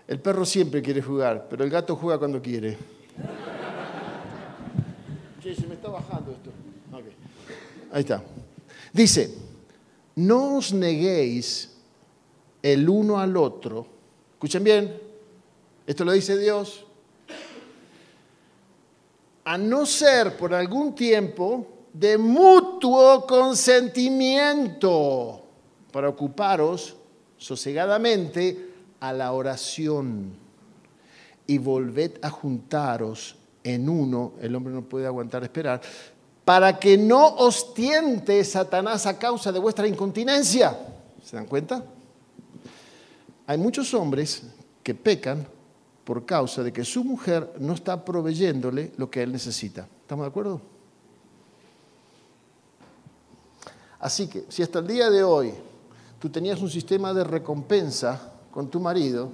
El perro siempre quiere jugar, pero el gato juega cuando quiere. Che, se me está bajando esto. Ahí está. Dice, no os neguéis el uno al otro. Escuchen bien, esto lo dice Dios. A no ser por algún tiempo de mutuo consentimiento para ocuparos sosegadamente a la oración y volved a juntaros en uno, el hombre no puede aguantar esperar, para que no os tiente Satanás a causa de vuestra incontinencia. ¿Se dan cuenta? Hay muchos hombres que pecan por causa de que su mujer no está proveyéndole lo que él necesita. ¿Estamos de acuerdo? Así que si hasta el día de hoy tú tenías un sistema de recompensa con tu marido,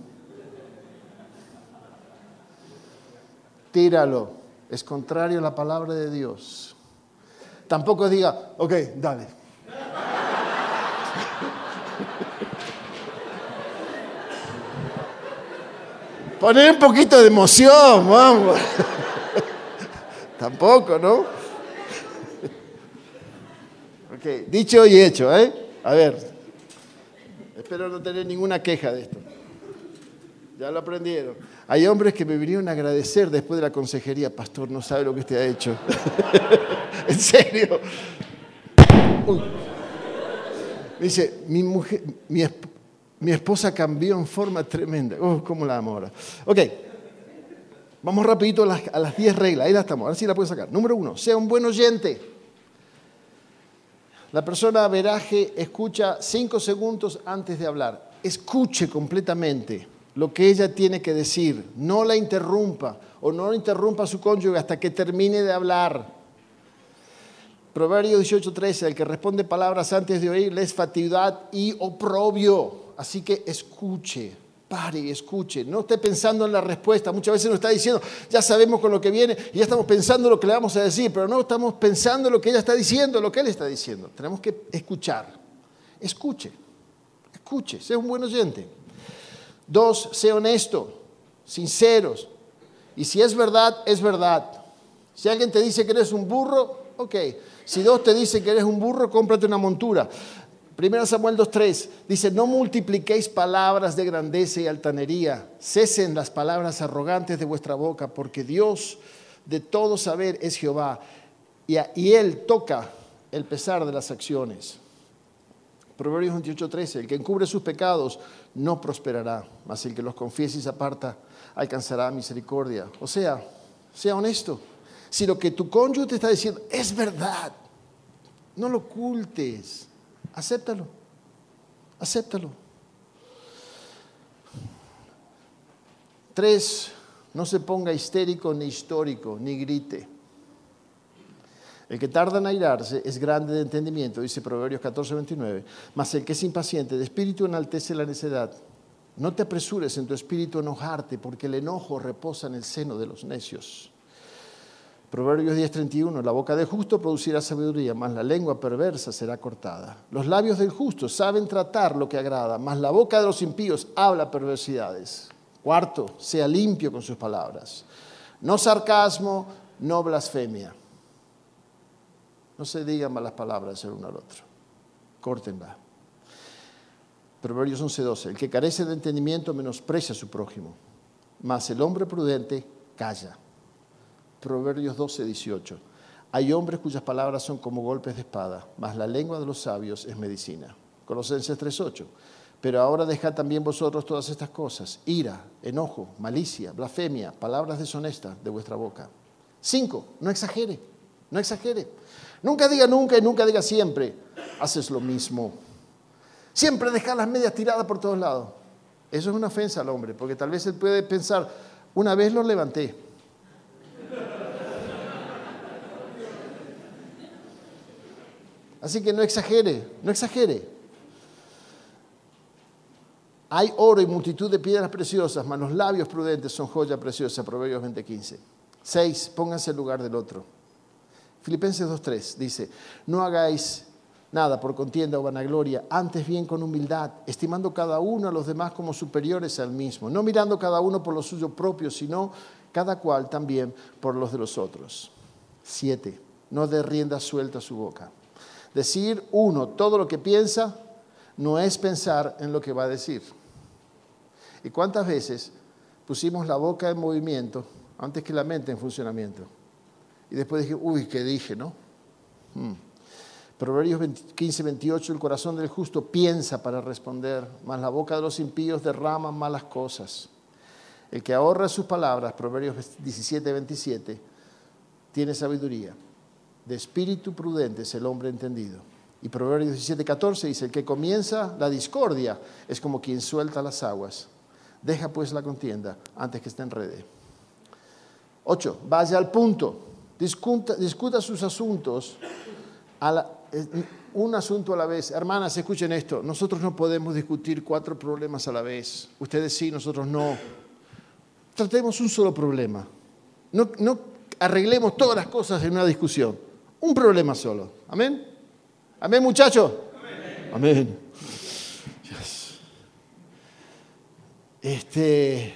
tíralo. Es contrario a la palabra de Dios. Tampoco diga, ok, dale. Poner un poquito de emoción, vamos. Tampoco, ¿no? Dicho y hecho, ¿eh? A ver, espero no tener ninguna queja de esto. Ya lo aprendieron. Hay hombres que me vinieron a agradecer después de la consejería, pastor, no sabe lo que usted ha hecho. en serio. Dice, mi, mujer, mi, esposa cambió en forma tremenda. Oh, ¿Cómo la amo ahora? Ok, vamos rapidito a las 10 reglas. Ahí la estamos, ahora sí la puedo sacar. Número uno, sea un buen oyente. La persona veraje escucha cinco segundos antes de hablar. Escuche completamente lo que ella tiene que decir. No la interrumpa o no interrumpa a su cónyuge hasta que termine de hablar. Proverbio 18:13, el que responde palabras antes de oír es fatigadad y oprobio. Así que escuche pare y escuche, no esté pensando en la respuesta. Muchas veces nos está diciendo, ya sabemos con lo que viene y ya estamos pensando lo que le vamos a decir, pero no estamos pensando lo que ella está diciendo, lo que él está diciendo. Tenemos que escuchar. Escuche, escuche, sea un buen oyente. Dos, sea honesto, sinceros. Y si es verdad, es verdad. Si alguien te dice que eres un burro, ok. Si dos te dicen que eres un burro, cómprate una montura. 1 Samuel 2.3 dice, no multipliquéis palabras de grandeza y altanería, cesen las palabras arrogantes de vuestra boca, porque Dios de todo saber es Jehová, y, y Él toca el pesar de las acciones. Proverbios 28.13, el que encubre sus pecados no prosperará, mas el que los confiese y se aparta alcanzará misericordia. O sea, sea honesto. Si lo que tu cónyuge te está diciendo es verdad, no lo ocultes. Acéptalo. Acéptalo. Tres, no se ponga histérico ni histórico, ni grite. El que tarda en airarse es grande de entendimiento, dice Proverbios 14, 29. Mas el que es impaciente de espíritu enaltece la necedad. No te apresures en tu espíritu a enojarte, porque el enojo reposa en el seno de los necios. Proverbios 10:31, la boca del justo producirá sabiduría, mas la lengua perversa será cortada. Los labios del justo saben tratar lo que agrada, mas la boca de los impíos habla perversidades. Cuarto, sea limpio con sus palabras. No sarcasmo, no blasfemia. No se digan malas palabras el uno al otro. Córtenla. Proverbios 11:12, el que carece de entendimiento menosprecia a su prójimo, mas el hombre prudente calla. Proverbios 12, 18. Hay hombres cuyas palabras son como golpes de espada, mas la lengua de los sabios es medicina. Colosenses 3:8. Pero ahora dejad también vosotros todas estas cosas, ira, enojo, malicia, blasfemia, palabras deshonestas de vuestra boca. Cinco, no exagere, no exagere. Nunca diga nunca y nunca diga siempre, haces lo mismo. Siempre dejar las medias tiradas por todos lados. Eso es una ofensa al hombre, porque tal vez él puede pensar, una vez lo levanté, Así que no exagere, no exagere. Hay oro y multitud de piedras preciosas, mas los labios prudentes son joya preciosa. Proverbios 20:15. Seis, pónganse en lugar del otro. Filipenses 2:3 dice, no hagáis nada por contienda o vanagloria, antes bien con humildad, estimando cada uno a los demás como superiores al mismo, no mirando cada uno por lo suyo propio, sino cada cual también por los de los otros. Siete, no dé rienda suelta su boca Decir uno todo lo que piensa no es pensar en lo que va a decir. ¿Y cuántas veces pusimos la boca en movimiento antes que la mente en funcionamiento? Y después dije, uy, ¿qué dije, no? Hmm. Proverbios 15, 28, el corazón del justo piensa para responder, mas la boca de los impíos derrama malas cosas. El que ahorra sus palabras, Proverbios 17, 27, tiene sabiduría de espíritu prudente es el hombre entendido. Y Proverbios 17, 14 dice, el que comienza la discordia es como quien suelta las aguas. Deja pues la contienda antes que esté en red. 8. Vaya al punto. Discuta, sus asuntos, un asunto a la vez. Hermanas, escuchen esto. Nosotros no podemos discutir cuatro problemas a la vez. Ustedes sí, nosotros no. Tratemos un solo problema. No arreglemos todas las cosas en una discusión un problema solo. Amén. Amén, muchachos. Amén. Este,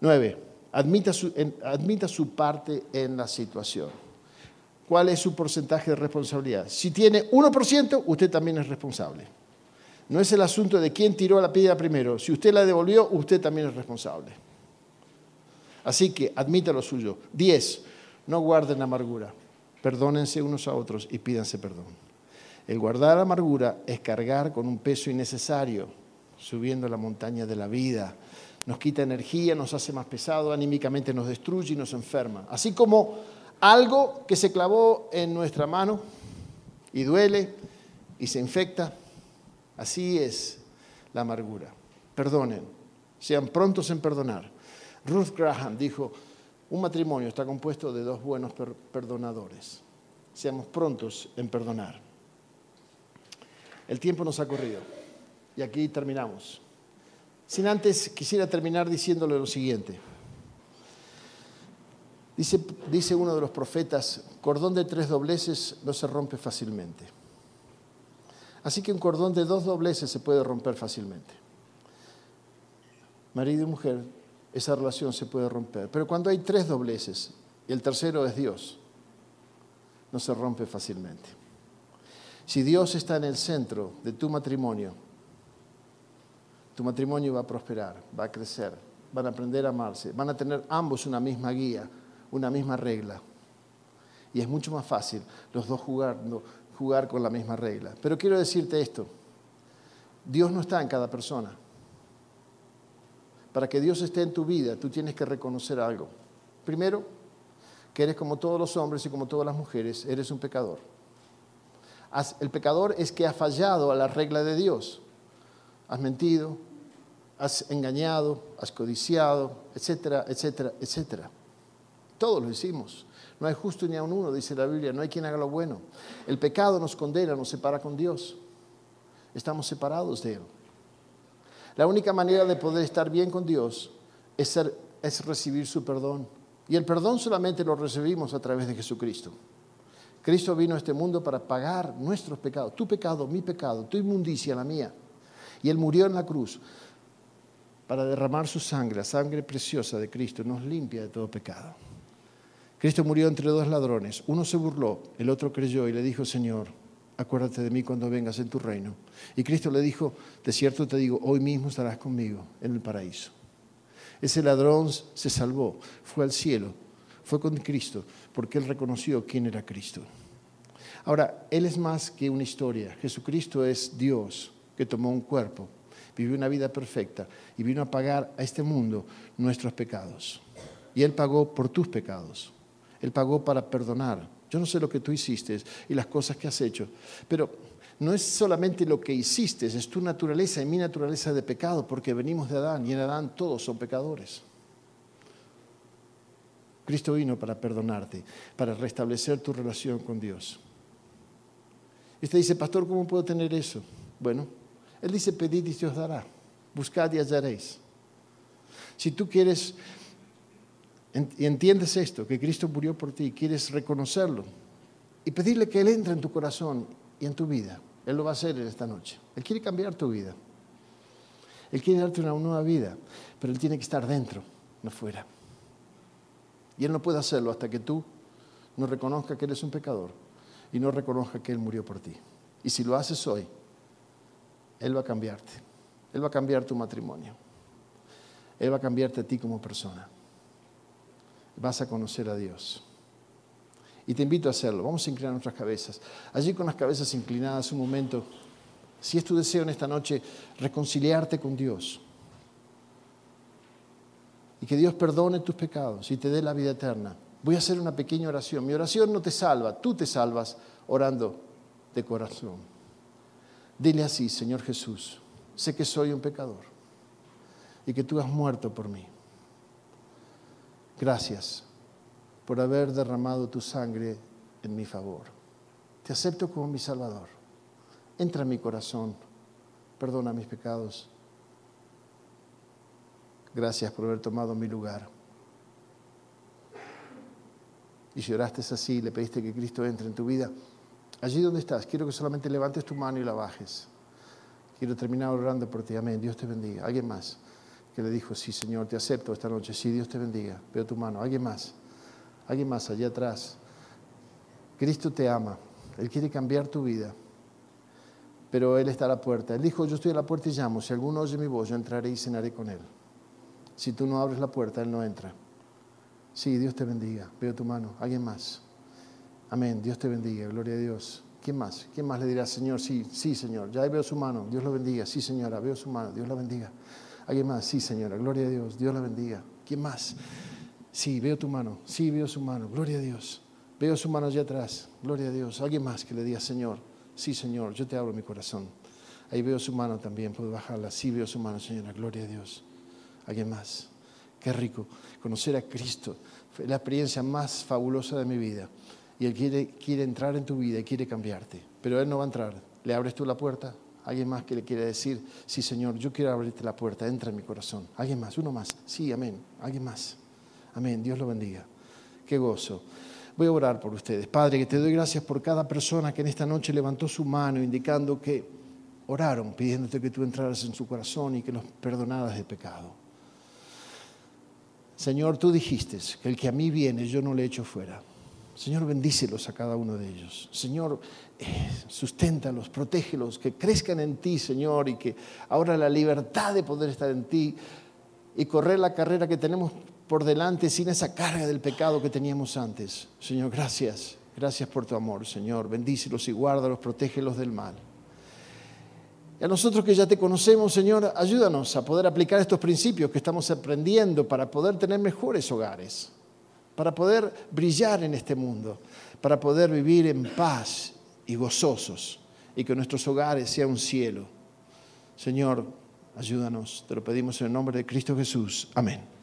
nueve, admita su, admita su parte en la situación. ¿Cuál es su porcentaje de responsabilidad? Si tiene 1%, usted también es responsable. No es el asunto de quién tiró la piedra primero. Si usted la devolvió, usted también es responsable. Así que admita lo suyo. Diez, no guarden amargura. Perdónense unos a otros y pídanse perdón. El guardar amargura es cargar con un peso innecesario, subiendo la montaña de la vida. Nos quita energía, nos hace más pesado, anímicamente nos destruye y nos enferma. Así como algo que se clavó en nuestra mano y duele y se infecta, así es la amargura. Perdonen, sean prontos en perdonar. Ruth Graham dijo, un matrimonio está compuesto de dos buenos perdonadores. Seamos prontos en perdonar. El tiempo nos ha corrido y aquí terminamos. Sin antes quisiera terminar diciéndole lo siguiente. Dice, dice uno de los profetas, cordón de tres dobleces no se rompe fácilmente. Así que un cordón de dos dobleces se puede romper fácilmente. Marido y mujer esa relación se puede romper. Pero cuando hay tres dobleces y el tercero es Dios, no se rompe fácilmente. Si Dios está en el centro de tu matrimonio, tu matrimonio va a prosperar, va a crecer, van a aprender a amarse, van a tener ambos una misma guía, una misma regla. Y es mucho más fácil los dos jugar, jugar con la misma regla. Pero quiero decirte esto, Dios no está en cada persona. Para que Dios esté en tu vida, tú tienes que reconocer algo. Primero, que eres como todos los hombres y como todas las mujeres, eres un pecador. El pecador es que ha fallado a la regla de Dios. Has mentido, has engañado, has codiciado, etcétera, etcétera, etcétera. Todos lo hicimos. No hay justo ni a uno, dice la Biblia, no hay quien haga lo bueno. El pecado nos condena, nos separa con Dios. Estamos separados de Él. La única manera de poder estar bien con Dios es, recibir su perdón. Y el perdón solamente lo recibimos a través de Jesucristo. Cristo vino a este mundo para pagar nuestros pecados, tu pecado, mi pecado, tu inmundicia, la mía. Y Él murió en la cruz para derramar su sangre, la sangre preciosa de Cristo, nos limpia de todo pecado. Cristo murió entre dos ladrones, uno se burló, el otro creyó y le dijo, Señor, acuérdate de mí cuando vengas en tu reino. Y Cristo le dijo, de cierto te digo, hoy mismo estarás conmigo en el paraíso. Ese ladrón se salvó, fue al cielo, fue con Cristo, porque él reconoció quién era Cristo. Ahora, Él es más que una historia. Jesucristo es Dios que tomó un cuerpo, vivió una vida perfecta y vino a pagar a este mundo nuestros pecados. Y Él pagó por tus pecados. Él pagó para perdonar. Yo no sé lo que tú hiciste y las cosas que has hecho, pero no es solamente lo que hiciste, es tu naturaleza y mi naturaleza de pecado, porque venimos de Adán y en Adán todos son pecadores. Cristo vino para perdonarte, para restablecer tu relación con Dios. Y usted dice, pastor, ¿cómo puedo tener eso? Bueno, Él dice, pedid y se os dará, buscad y hallaréis. Si tú quieres y entiendes esto, que Cristo murió por ti, quieres reconocerlo y pedirle que Él entre en tu corazón y en tu vida, Él lo va a hacer en esta noche. Él quiere cambiar tu vida. Él quiere darte una nueva vida, pero Él tiene que estar dentro, no fuera. Y Él no puede hacerlo hasta que tú no reconozcas que eres un pecador y no reconozcas que Él murió por ti. Y si lo haces hoy, Él va a cambiarte. Él va a cambiar tu matrimonio. Él va a cambiarte a ti como persona. Vas a conocer a Dios. Y te invito a hacerlo. Vamos a inclinar nuestras cabezas. Allí con las cabezas inclinadas un momento. Si es tu deseo en esta noche, reconciliarte con Dios y que Dios perdone tus pecados y te dé la vida eterna. Voy a hacer una pequeña oración. Mi oración no te salva, tú te salvas orando de corazón. Dile así, Señor Jesús, sé que soy un pecador y que tú has muerto por mí. Gracias por haber derramado tu sangre en mi favor. Te acepto como mi Salvador. Entra en mi corazón, perdona mis pecados Gracias por haber tomado mi lugar. Y si oraste así, le pediste que Cristo entre en tu vida, allí donde estás, quiero que solamente levantes tu mano y la bajes. Quiero terminar orando por ti. Amén. Dios te bendiga. ¿Alguien más que le dijo, sí, Señor, te acepto esta noche? Sí, Dios te bendiga. Veo tu mano. ¿Alguien más? ¿Alguien más allá atrás? Cristo te ama. Él quiere cambiar tu vida. Pero Él está a la puerta. Él dijo, yo estoy a la puerta y llamo. Si alguno oye mi voz, yo entraré y cenaré con Él. Si tú no abres la puerta, Él no entra. Sí, Dios te bendiga. Veo tu mano. ¿Alguien más? Amén. Dios te bendiga. Gloria a Dios. ¿Quién más? ¿Quién más le dirá, Señor? Sí, sí, Señor. Ya veo su mano. Dios lo bendiga. Sí, señora. Veo su mano. Dios la bendiga. ¿Alguien más? Sí, señora. Gloria a Dios. Dios la bendiga. ¿Quién más? Sí, veo tu mano. Sí, veo su mano. Gloria a Dios. Veo su mano allá atrás. Gloria a Dios. ¿Alguien más que le diga, Señor? Sí, Señor. Yo te abro mi corazón. Ahí veo su mano también. Puedo bajarla. Sí, veo su mano, Señora. Gloria a Dios. ¿Alguien más? Qué rico conocer a Cristo. Fue la experiencia más fabulosa de mi vida. Y Él quiere, quiere entrar en tu vida y quiere cambiarte. Pero Él no va a entrar. ¿Le abres tú la puerta? ¿Alguien más que le quiere decir, sí Señor, yo quiero abrirte la puerta, entra en mi corazón? ¿Alguien más? Uno más. Sí, amén. ¿Alguien más? Amén. Dios lo bendiga. Qué gozo. Voy a orar por ustedes. Padre, que te doy gracias por cada persona que en esta noche levantó su mano indicando que oraron, pidiéndote que tú entraras en su corazón y que los perdonaras de pecado. Señor, tú dijiste que el que a mí viene yo no le echo fuera. Señor, bendícelos a cada uno de ellos. Señor, eh, susténtalos, protégelos, que crezcan en ti, Señor, y que ahora la libertad de poder estar en ti y correr la carrera que tenemos por delante sin esa carga del pecado que teníamos antes. Señor, gracias. Gracias por tu amor, Señor. Bendícelos y guárdalos, protégelos del mal. Y a nosotros que ya te conocemos, Señor, ayúdanos a poder aplicar estos principios que estamos aprendiendo para poder tener mejores hogares, para poder brillar en este mundo, para poder vivir en paz y gozosos y que nuestros hogares sean un cielo. Señor, ayúdanos, te lo pedimos en el nombre de Cristo Jesús. Amén.